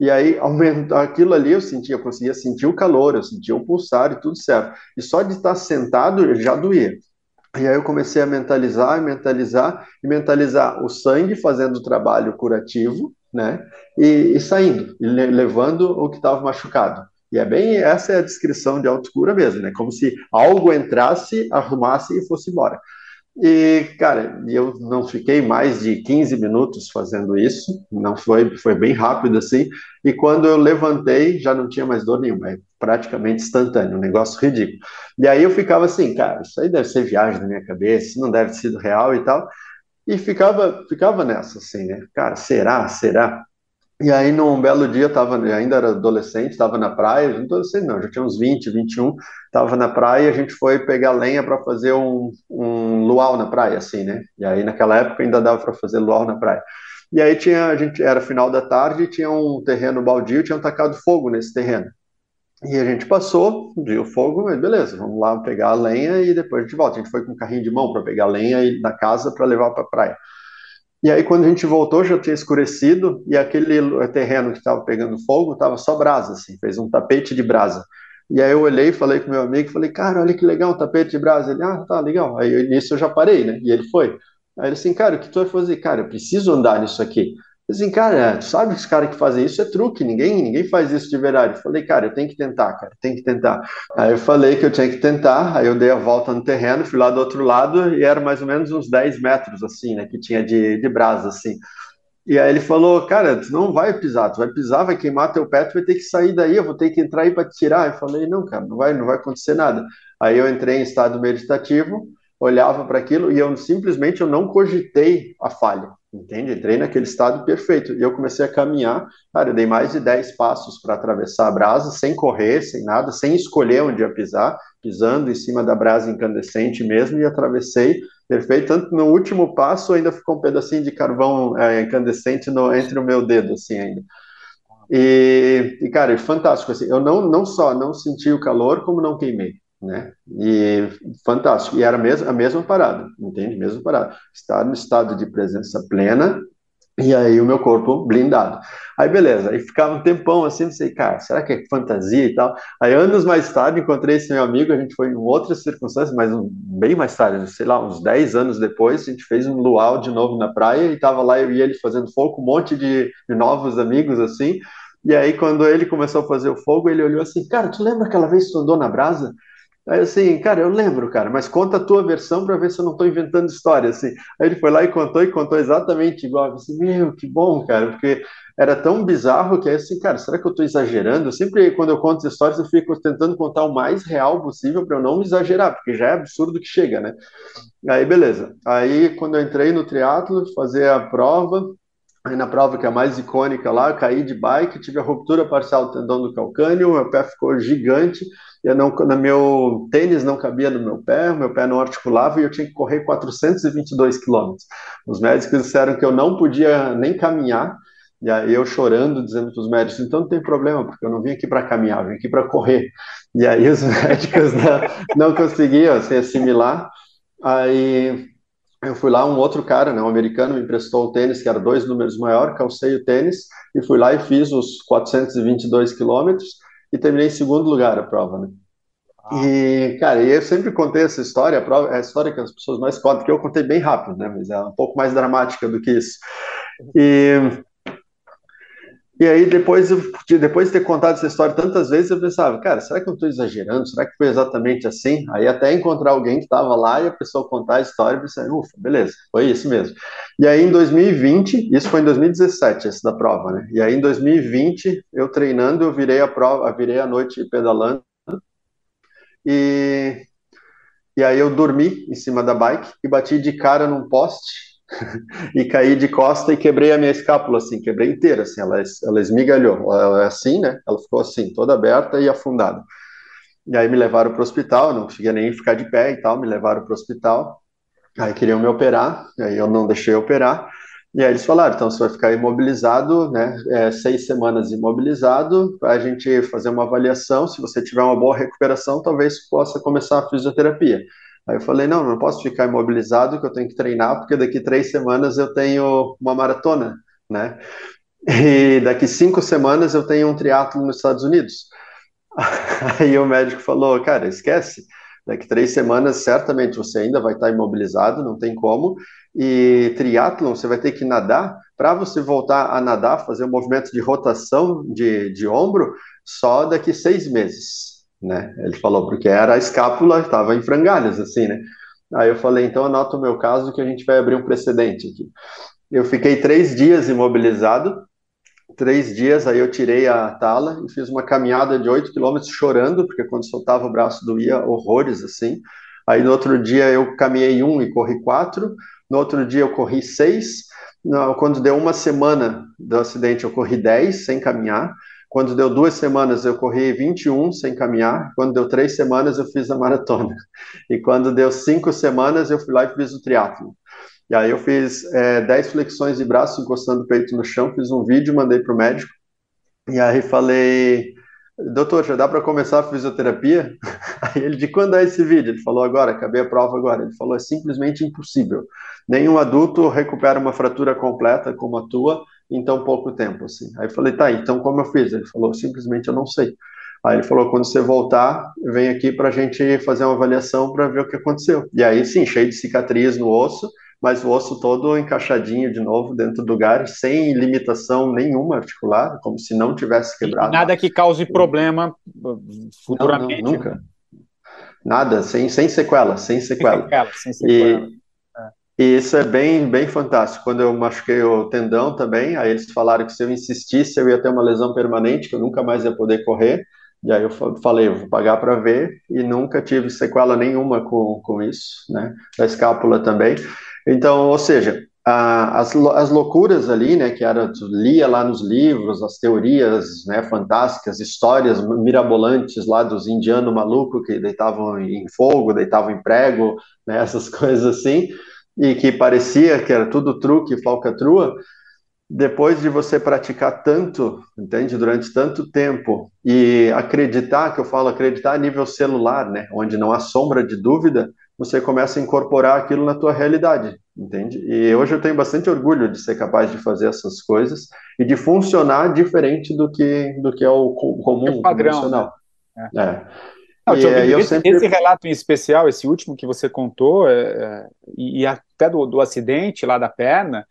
E aí, <laughs> aquilo ali, eu sentia, eu conseguia sentir o calor, eu sentia o pulsar e tudo certo. E só de estar sentado já doía. E aí eu comecei a mentalizar, mentalizar e mentalizar o sangue fazendo o trabalho curativo, né? E, e saindo, e levando o que estava machucado. E é bem essa é a descrição de autocura mesmo, né? Como se algo entrasse, arrumasse e fosse embora. E, cara, eu não fiquei mais de 15 minutos fazendo isso, não foi, foi bem rápido assim. E quando eu levantei, já não tinha mais dor nenhuma, é praticamente instantâneo, um negócio ridículo. E aí eu ficava assim, cara, isso aí deve ser viagem na minha cabeça, isso não deve ter sido real e tal. E ficava, ficava nessa, assim, né? Cara, será? Será? E aí, num belo dia, tava, ainda era adolescente, estava na praia, não adolescente não, já tinha uns 20, 21, estava na praia e a gente foi pegar lenha para fazer um, um luau na praia, assim, né? E aí, naquela época, ainda dava para fazer luau na praia. E aí, tinha, a gente, era final da tarde, tinha um terreno baldio, tinham tacado fogo nesse terreno. E a gente passou, viu o fogo, mas beleza, vamos lá pegar a lenha e depois a gente volta. A gente foi com um carrinho de mão para pegar a lenha na casa para levar para a praia. E aí, quando a gente voltou, já tinha escurecido e aquele terreno que estava pegando fogo estava só brasa, assim, fez um tapete de brasa. E aí eu olhei, falei com meu amigo, falei, cara, olha que legal, um tapete de brasa. Ele, ah, tá legal. Aí nisso eu já parei, né? E ele foi. Aí ele assim, cara, o que tu vai fazer? Cara, eu preciso andar nisso aqui assim, cara, sabe que os caras que fazem isso é truque, ninguém, ninguém faz isso de verdade. Eu falei, cara, eu tenho que tentar, cara, tem que tentar. Aí eu falei que eu tinha que tentar, aí eu dei a volta no terreno, fui lá do outro lado e era mais ou menos uns 10 metros, assim, né, que tinha de, de brasa, assim. E aí ele falou, cara, tu não vai pisar, tu vai pisar, vai queimar teu pé, tu vai ter que sair daí, eu vou ter que entrar aí para tirar. Eu falei, não, cara, não vai, não vai acontecer nada. Aí eu entrei em estado meditativo, olhava para aquilo e eu simplesmente eu não cogitei a falha. Entende? Entrei naquele estado perfeito. E eu comecei a caminhar. Cara, eu dei mais de 10 passos para atravessar a brasa, sem correr, sem nada, sem escolher onde ia pisar, pisando em cima da brasa incandescente mesmo, e atravessei perfeito. Tanto no último passo ainda ficou um pedacinho de carvão é, incandescente no, entre o meu dedo, assim, ainda. E, e cara, é fantástico. Assim, eu não, não só não senti o calor, como não queimei né? E fantástico. E era a mesma, a mesma parada, entende? Mesma parada. Estar no estado de presença plena e aí o meu corpo blindado. Aí beleza, aí ficava um tempão assim, não sei, cara, será que é fantasia e tal? Aí anos mais tarde encontrei esse meu amigo, a gente foi em outras circunstâncias, mas um, bem mais tarde, sei lá, uns 10 anos depois, a gente fez um luau de novo na praia e tava lá eu e ele fazendo fogo, um monte de, de novos amigos assim. E aí quando ele começou a fazer o fogo, ele olhou assim, cara, tu lembra aquela vez que tu andou na brasa? Aí assim, cara, eu lembro, cara, mas conta a tua versão para ver se eu não estou inventando história, assim. Aí ele foi lá e contou e contou exatamente igual. Eu disse, meu, que bom, cara, porque era tão bizarro que aí assim, cara, será que eu estou exagerando? Eu sempre, quando eu conto histórias, eu fico tentando contar o mais real possível para eu não me exagerar, porque já é absurdo que chega, né? Aí, beleza. Aí, quando eu entrei no triatlo, fazer a prova, Aí na prova que é a mais icônica lá, caí de bike, tive a ruptura parcial do tendão do calcâneo, meu pé ficou gigante, eu não, no meu tênis não cabia no meu pé, meu pé não articulava e eu tinha que correr 422 quilômetros. Os médicos disseram que eu não podia nem caminhar, e aí eu chorando, dizendo para os médicos, então não tem problema, porque eu não vim aqui para caminhar, eu vim aqui para correr. E aí os <laughs> médicos não, não conseguiam assim, assimilar. Aí eu fui lá, um outro cara, né, um americano, me emprestou o tênis, que era dois números maior, calcei o tênis e fui lá e fiz os 422 quilômetros e terminei em segundo lugar a prova, né? Ah. E, cara, eu sempre contei essa história, a, prova, a história que as pessoas mais contam, que eu contei bem rápido, né? Mas é um pouco mais dramática do que isso. E e aí, depois, de, depois de ter contado essa história tantas vezes, eu pensava, cara, será que eu estou exagerando? Será que foi exatamente assim? Aí até encontrar alguém que estava lá e a pessoa contar a história, eu pensei, ufa, beleza, foi isso mesmo. E aí, em 2020, isso foi em 2017, esse da prova, né? E aí, em 2020, eu treinando, eu virei a prova, virei a noite pedalando, e, e aí eu dormi em cima da bike e bati de cara num poste <laughs> e caí de costa e quebrei a minha escápula, assim, quebrei inteira, assim, ela, ela esmigalhou, ela é assim, né, ela ficou assim, toda aberta e afundada. E aí me levaram para o hospital, não conseguia nem ficar de pé e tal, me levaram para o hospital, aí queriam me operar, aí eu não deixei operar, e aí eles falaram, então você vai ficar imobilizado, né, é, seis semanas imobilizado, para a gente fazer uma avaliação, se você tiver uma boa recuperação, talvez possa começar a fisioterapia. Aí eu falei, não, não posso ficar imobilizado, que eu tenho que treinar, porque daqui três semanas eu tenho uma maratona, né? E daqui cinco semanas eu tenho um triatlo nos Estados Unidos. <laughs> Aí o médico falou, cara, esquece, daqui três semanas certamente você ainda vai estar imobilizado, não tem como, e triatlon você vai ter que nadar, para você voltar a nadar, fazer um movimento de rotação de, de ombro, só daqui seis meses, né? Ele falou, porque era a escápula, estava em frangalhos, assim, né? Aí eu falei, então anota o meu caso que a gente vai abrir um precedente aqui. Eu fiquei três dias imobilizado, três dias, aí eu tirei a tala e fiz uma caminhada de oito quilômetros chorando, porque quando soltava o braço doía horrores, assim. Aí no outro dia eu caminhei um e corri quatro, no outro dia eu corri seis, quando deu uma semana do acidente eu corri dez sem caminhar, quando deu duas semanas eu corri 21 sem caminhar, quando deu três semanas eu fiz a maratona, <laughs> e quando deu cinco semanas eu fui lá e fiz o triatlo. E aí eu fiz é, 10 flexões de braço encostando o peito no chão, fiz um vídeo, mandei para o médico, e aí falei, doutor, já dá para começar a fisioterapia? <laughs> Aí ele, de quando é esse vídeo? Ele falou, agora, acabei a prova agora. Ele falou, é simplesmente impossível. Nenhum adulto recupera uma fratura completa como a tua em tão pouco tempo, assim. Aí eu falei, tá, então como eu fiz? Ele falou, simplesmente eu não sei. Aí ele falou, quando você voltar, vem aqui para a gente fazer uma avaliação para ver o que aconteceu. E aí, sim, cheio de cicatriz no osso, mas o osso todo encaixadinho de novo dentro do lugar, sem limitação nenhuma articular, como se não tivesse quebrado. Nada que cause problema futuramente. Não, não, nunca. Nada, sem, sem sequela, sem sequela. Sem sequela, sem sequela. E, e isso é bem, bem fantástico. Quando eu machuquei o tendão também, aí eles falaram que se eu insistisse eu ia ter uma lesão permanente, que eu nunca mais ia poder correr. E aí eu falei, vou pagar para ver, e nunca tive sequela nenhuma com, com isso, né? Da escápula também. Então, ou seja, a, as, as loucuras ali, né, que era, tu lia lá nos livros, as teorias, né, fantásticas, histórias mirabolantes lá dos indianos malucos que deitavam em fogo, deitavam em prego, né, <laughs> essas coisas assim, e que parecia que era tudo truque, falcatrua, depois de você praticar tanto, entende, durante tanto tempo, e acreditar, que eu falo acreditar a nível celular, né, onde não há sombra de dúvida, você começa a incorporar aquilo na tua realidade, entende? E hoje eu tenho bastante orgulho de ser capaz de fazer essas coisas e de funcionar diferente do que do que é o comum, é o padrão, né? É. é. Não, e, esse, sempre... esse, relato em especial, esse último que você contou, é, é e, e, até do, do, acidente lá da perna,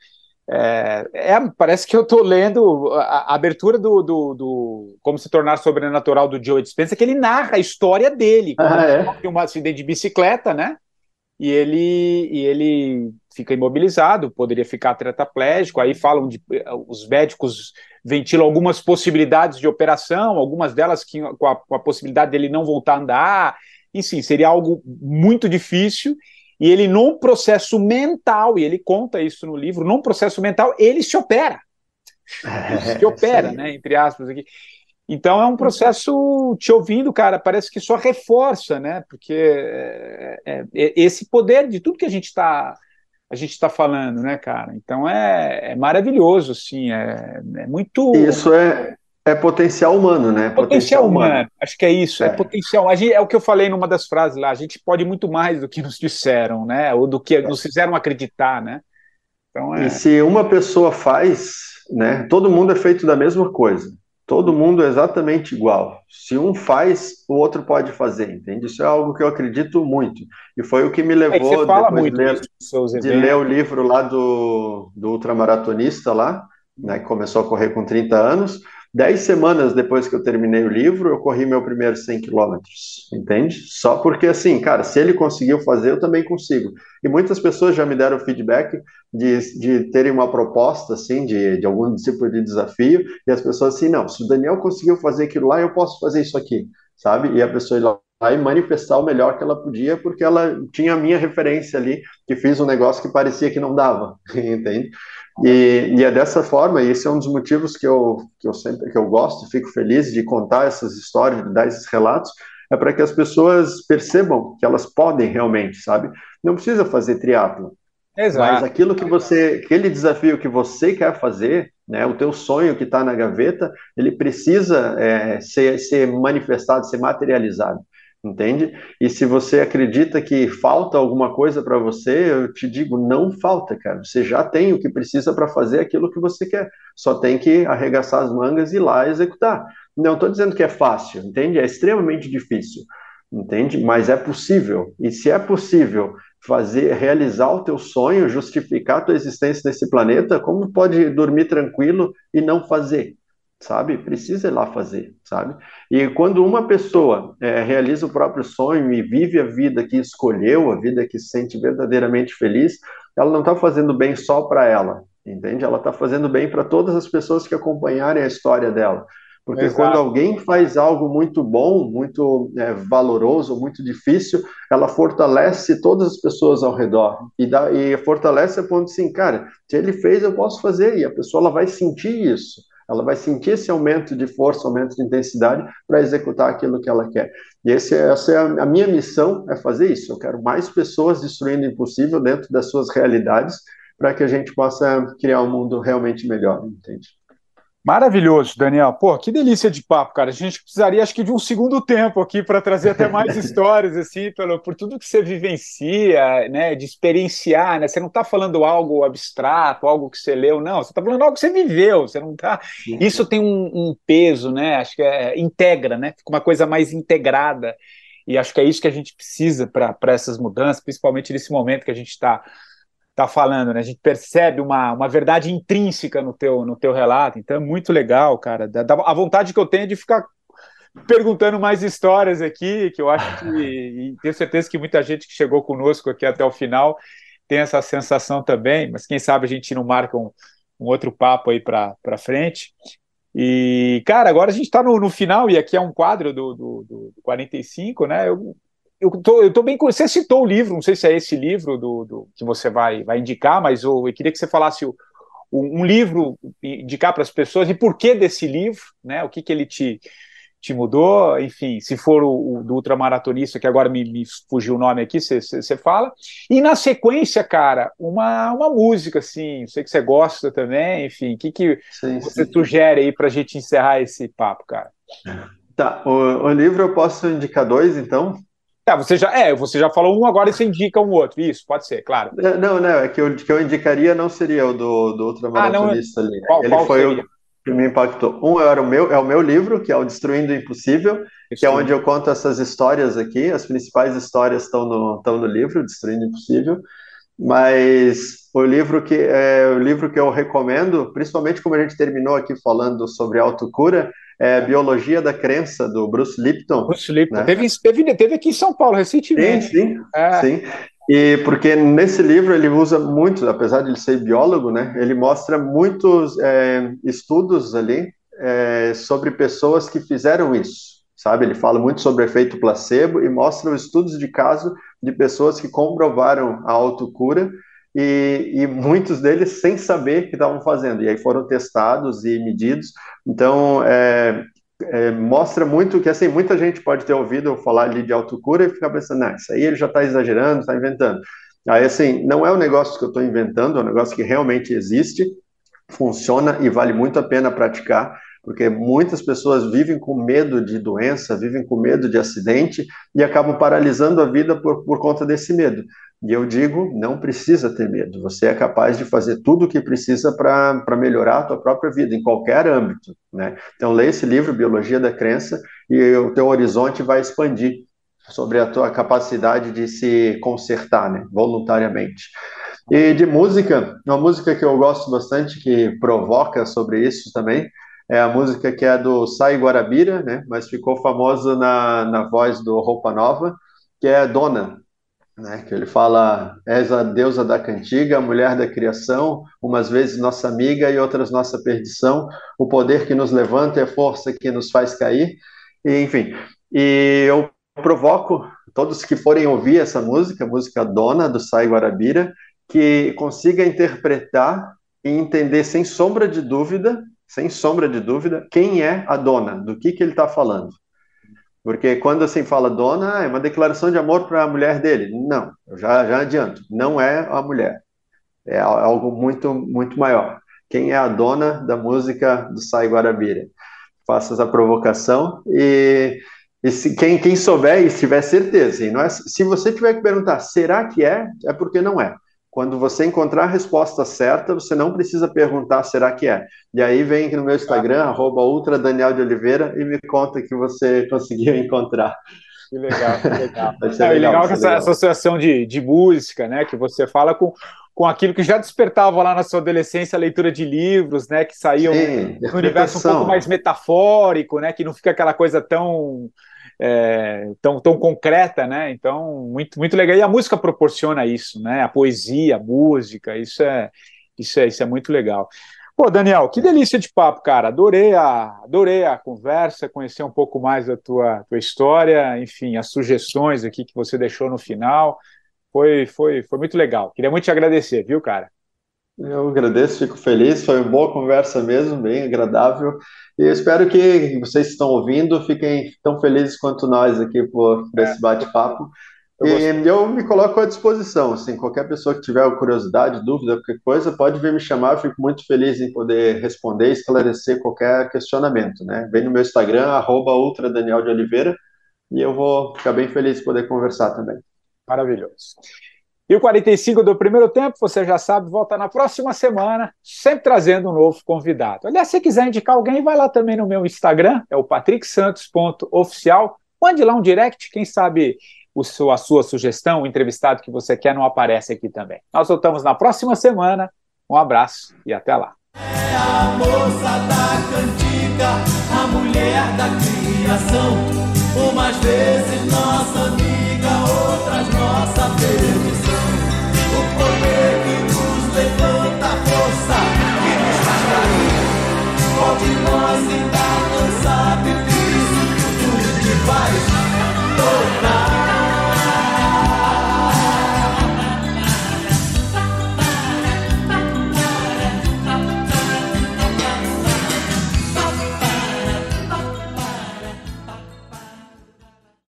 é, é parece que eu estou lendo a, a abertura do, do, do, Como se tornar sobrenatural do Joe Dispenza, que ele narra a história dele, ah, é? um acidente de bicicleta, né? E ele, e ele fica imobilizado, poderia ficar tetraplégico. Aí falam de. Os médicos ventilam algumas possibilidades de operação, algumas delas que, com, a, com a possibilidade dele não voltar a andar. Enfim, seria algo muito difícil. E ele, num processo mental, e ele conta isso no livro, num processo mental, ele se opera. Ele <laughs> se opera, né? Entre aspas aqui. Então é um processo, te ouvindo, cara, parece que só reforça, né? Porque é, é, é esse poder de tudo que a gente está a gente está falando, né, cara? Então é, é maravilhoso, assim, é, é, muito. Isso é, é potencial humano, né? Potencial, potencial humano. humano. acho que é isso, é, é potencial. Gente, é o que eu falei numa das frases lá, a gente pode muito mais do que nos disseram, né? Ou do que nos fizeram acreditar, né? Então, é... E se uma pessoa faz, né? Todo mundo é feito da mesma coisa todo mundo é exatamente igual. Se um faz, o outro pode fazer, entende? Isso é algo que eu acredito muito. E foi o que me é levou é depois de, ler, de ler, o livro lá do, do ultramaratonista lá, né, que começou a correr com 30 anos, Dez semanas depois que eu terminei o livro, eu corri meu primeiro 100 quilômetros, entende? Só porque, assim, cara, se ele conseguiu fazer, eu também consigo. E muitas pessoas já me deram feedback de, de terem uma proposta, assim, de, de algum tipo de desafio, e as pessoas assim, não, se o Daniel conseguiu fazer aquilo lá, eu posso fazer isso aqui, sabe? E a pessoa lá e manifestar o melhor que ela podia, porque ela tinha a minha referência ali, que fiz um negócio que parecia que não dava, <laughs> entende? E, e, é dessa forma, e esse é um dos motivos que eu, que eu sempre que eu gosto, fico feliz de contar essas histórias, de dar esses relatos, é para que as pessoas percebam que elas podem realmente, sabe? Não precisa fazer triatlo. Exato. Mas aquilo que você, aquele desafio que você quer fazer, né, o teu sonho que está na gaveta, ele precisa é, ser, ser manifestado, ser materializado entende? E se você acredita que falta alguma coisa para você, eu te digo, não falta, cara. Você já tem o que precisa para fazer aquilo que você quer. Só tem que arregaçar as mangas e ir lá executar. Não estou dizendo que é fácil, entende? É extremamente difícil, entende? Mas é possível. E se é possível fazer, realizar o teu sonho, justificar a tua existência nesse planeta, como pode dormir tranquilo e não fazer? Sabe? Precisa ir lá fazer, sabe? E quando uma pessoa é, realiza o próprio sonho e vive a vida que escolheu, a vida que se sente verdadeiramente feliz, ela não está fazendo bem só para ela, entende? Ela está fazendo bem para todas as pessoas que acompanharem a história dela. Porque Exato. quando alguém faz algo muito bom, muito é, valoroso, muito difícil, ela fortalece todas as pessoas ao redor. E, dá, e fortalece a ponto assim, cara, se ele fez, eu posso fazer. E a pessoa ela vai sentir isso. Ela vai sentir esse aumento de força, aumento de intensidade para executar aquilo que ela quer. E esse, essa é a, a minha missão, é fazer isso. Eu quero mais pessoas destruindo o impossível dentro das suas realidades para que a gente possa criar um mundo realmente melhor, entende? Maravilhoso, Daniel. Pô, que delícia de papo, cara. A gente precisaria, acho que, de um segundo tempo aqui para trazer até mais <laughs> histórias, assim, pelo, por tudo que você vivencia, né, de experienciar, né? Você não está falando algo abstrato, algo que você leu, não. Você está falando algo que você viveu. Você não está. Isso tem um, um, peso, né? Acho que é, integra, né? Fica uma coisa mais integrada. E acho que é isso que a gente precisa para essas mudanças, principalmente nesse momento que a gente está tá falando, né? A gente percebe uma, uma verdade intrínseca no teu, no teu relato, então é muito legal, cara. A vontade que eu tenho é de ficar perguntando mais histórias aqui, que eu acho que, e tenho certeza que muita gente que chegou conosco aqui até o final tem essa sensação também, mas quem sabe a gente não marca um, um outro papo aí para frente. E, cara, agora a gente está no, no, final, e aqui é um quadro do, do, do 45, né? Eu eu tô, eu tô bem. Você citou o livro, não sei se é esse livro do, do que você vai, vai indicar, mas eu, eu queria que você falasse o, o, um livro, indicar para as pessoas e por que desse livro, né? O que, que ele te, te mudou, enfim, se for o, o do ultramaratonista, que agora me, me fugiu o nome aqui, você fala. E na sequência, cara, uma, uma música, assim, sei que você gosta também, enfim, o que, que sim, você sim. sugere aí para a gente encerrar esse papo, cara? Tá, o, o livro eu posso indicar dois, então? É, você já, é, você já falou um, agora você indica um outro. Isso, pode ser, claro. Não, não, é que o que eu indicaria não seria o do, do ultramaratonista ah, ali. Qual, Ele qual foi seria? o que me impactou. Um era o meu, é o meu livro, que é o Destruindo o Impossível, Isso. que é onde eu conto essas histórias aqui. As principais histórias estão no, estão no livro, Destruindo o Impossível. Mas o livro que é o livro que eu recomendo, principalmente como a gente terminou aqui falando sobre autocura, é Biologia da Crença, do Bruce Lipton. Bruce Lipton. Né? Teve, teve, teve aqui em São Paulo recentemente. Sim, sim. É. sim. E porque nesse livro ele usa muito, apesar de ele ser biólogo, né? Ele mostra muitos é, estudos ali é, sobre pessoas que fizeram isso, sabe? Ele fala muito sobre efeito placebo e mostra estudos de caso de pessoas que comprovaram a autocura e, e, muitos deles sem saber que estavam fazendo, e aí foram testados e medidos. Então, é, é, mostra muito que, assim, muita gente pode ter ouvido falar ali de autocura e ficar pensando, isso aí ele já está exagerando, está inventando. Aí, assim, não é um negócio que eu estou inventando, é um negócio que realmente existe, funciona e vale muito a pena praticar, porque muitas pessoas vivem com medo de doença, vivem com medo de acidente e acabam paralisando a vida por, por conta desse medo. E eu digo, não precisa ter medo. Você é capaz de fazer tudo o que precisa para melhorar a tua própria vida, em qualquer âmbito. Né? Então, leia esse livro, Biologia da Crença, e o teu horizonte vai expandir sobre a tua capacidade de se consertar, né? voluntariamente. E de música, uma música que eu gosto bastante, que provoca sobre isso também, é a música que é do Sai Guarabira, né? mas ficou famosa na, na voz do Roupa Nova, que é Dona, né, que ele fala: És a deusa da cantiga, a mulher da criação, umas vezes nossa amiga e outras nossa perdição, o poder que nos levanta e a força que nos faz cair, e, enfim. E eu provoco todos que forem ouvir essa música, música Dona, do Sai Guarabira, que consiga interpretar e entender sem sombra de dúvida, sem sombra de dúvida, quem é a dona, do que, que ele está falando. Porque quando assim fala dona, é uma declaração de amor para a mulher dele. Não, eu já, já adianto, não é a mulher. É algo muito, muito maior. Quem é a dona da música do Sai Guarabira? Faça essa provocação e, e se, quem, quem souber e tiver certeza, e não é, se você tiver que perguntar, será que é? É porque não é. Quando você encontrar a resposta certa, você não precisa perguntar será que é. E aí vem aqui no meu Instagram, arroba Ultra Daniel de Oliveira, e me conta que você <laughs> conseguiu encontrar. Que legal, que legal. <laughs> Não, e legal, legal que essa legal. associação de, de música, né? Que você fala com, com aquilo que já despertava lá na sua adolescência a leitura de livros, né? Que saíam Sim, no universo um pouco mais metafórico, né? Que não fica aquela coisa tão, é, tão, tão concreta, né? Então, muito, muito legal. E a música proporciona isso, né? A poesia, a música, isso é, isso é, isso é muito legal. Pô, Daniel, que delícia de papo, cara. Adorei a, adorei a conversa, conhecer um pouco mais da tua, tua história, enfim, as sugestões aqui que você deixou no final. Foi, foi, foi muito legal. Queria muito te agradecer, viu, cara? Eu agradeço, fico feliz. Foi uma boa conversa mesmo, bem agradável. E eu espero que vocês que estão ouvindo fiquem tão felizes quanto nós aqui por, por esse bate-papo. Eu E eu me coloco à disposição, assim, qualquer pessoa que tiver curiosidade, dúvida, qualquer coisa, pode vir me chamar, eu fico muito feliz em poder responder e esclarecer qualquer questionamento, né? Vem no meu Instagram, arroba Ultra Daniel de Oliveira, e eu vou ficar bem feliz de poder conversar também. Maravilhoso. E o 45 do primeiro tempo, você já sabe, volta na próxima semana, sempre trazendo um novo convidado. Aliás, se quiser indicar alguém, vai lá também no meu Instagram, é o patricksantos.oficial. Mande lá um direct, quem sabe o seu, a sua sugestão, o entrevistado que você quer não aparece aqui também. Nós voltamos na próxima semana. Um abraço e até lá. a moça da cantiga, a mulher da criação. Umas vezes nossa amiga, outras nossa perdição. De nós ainda não sabe disso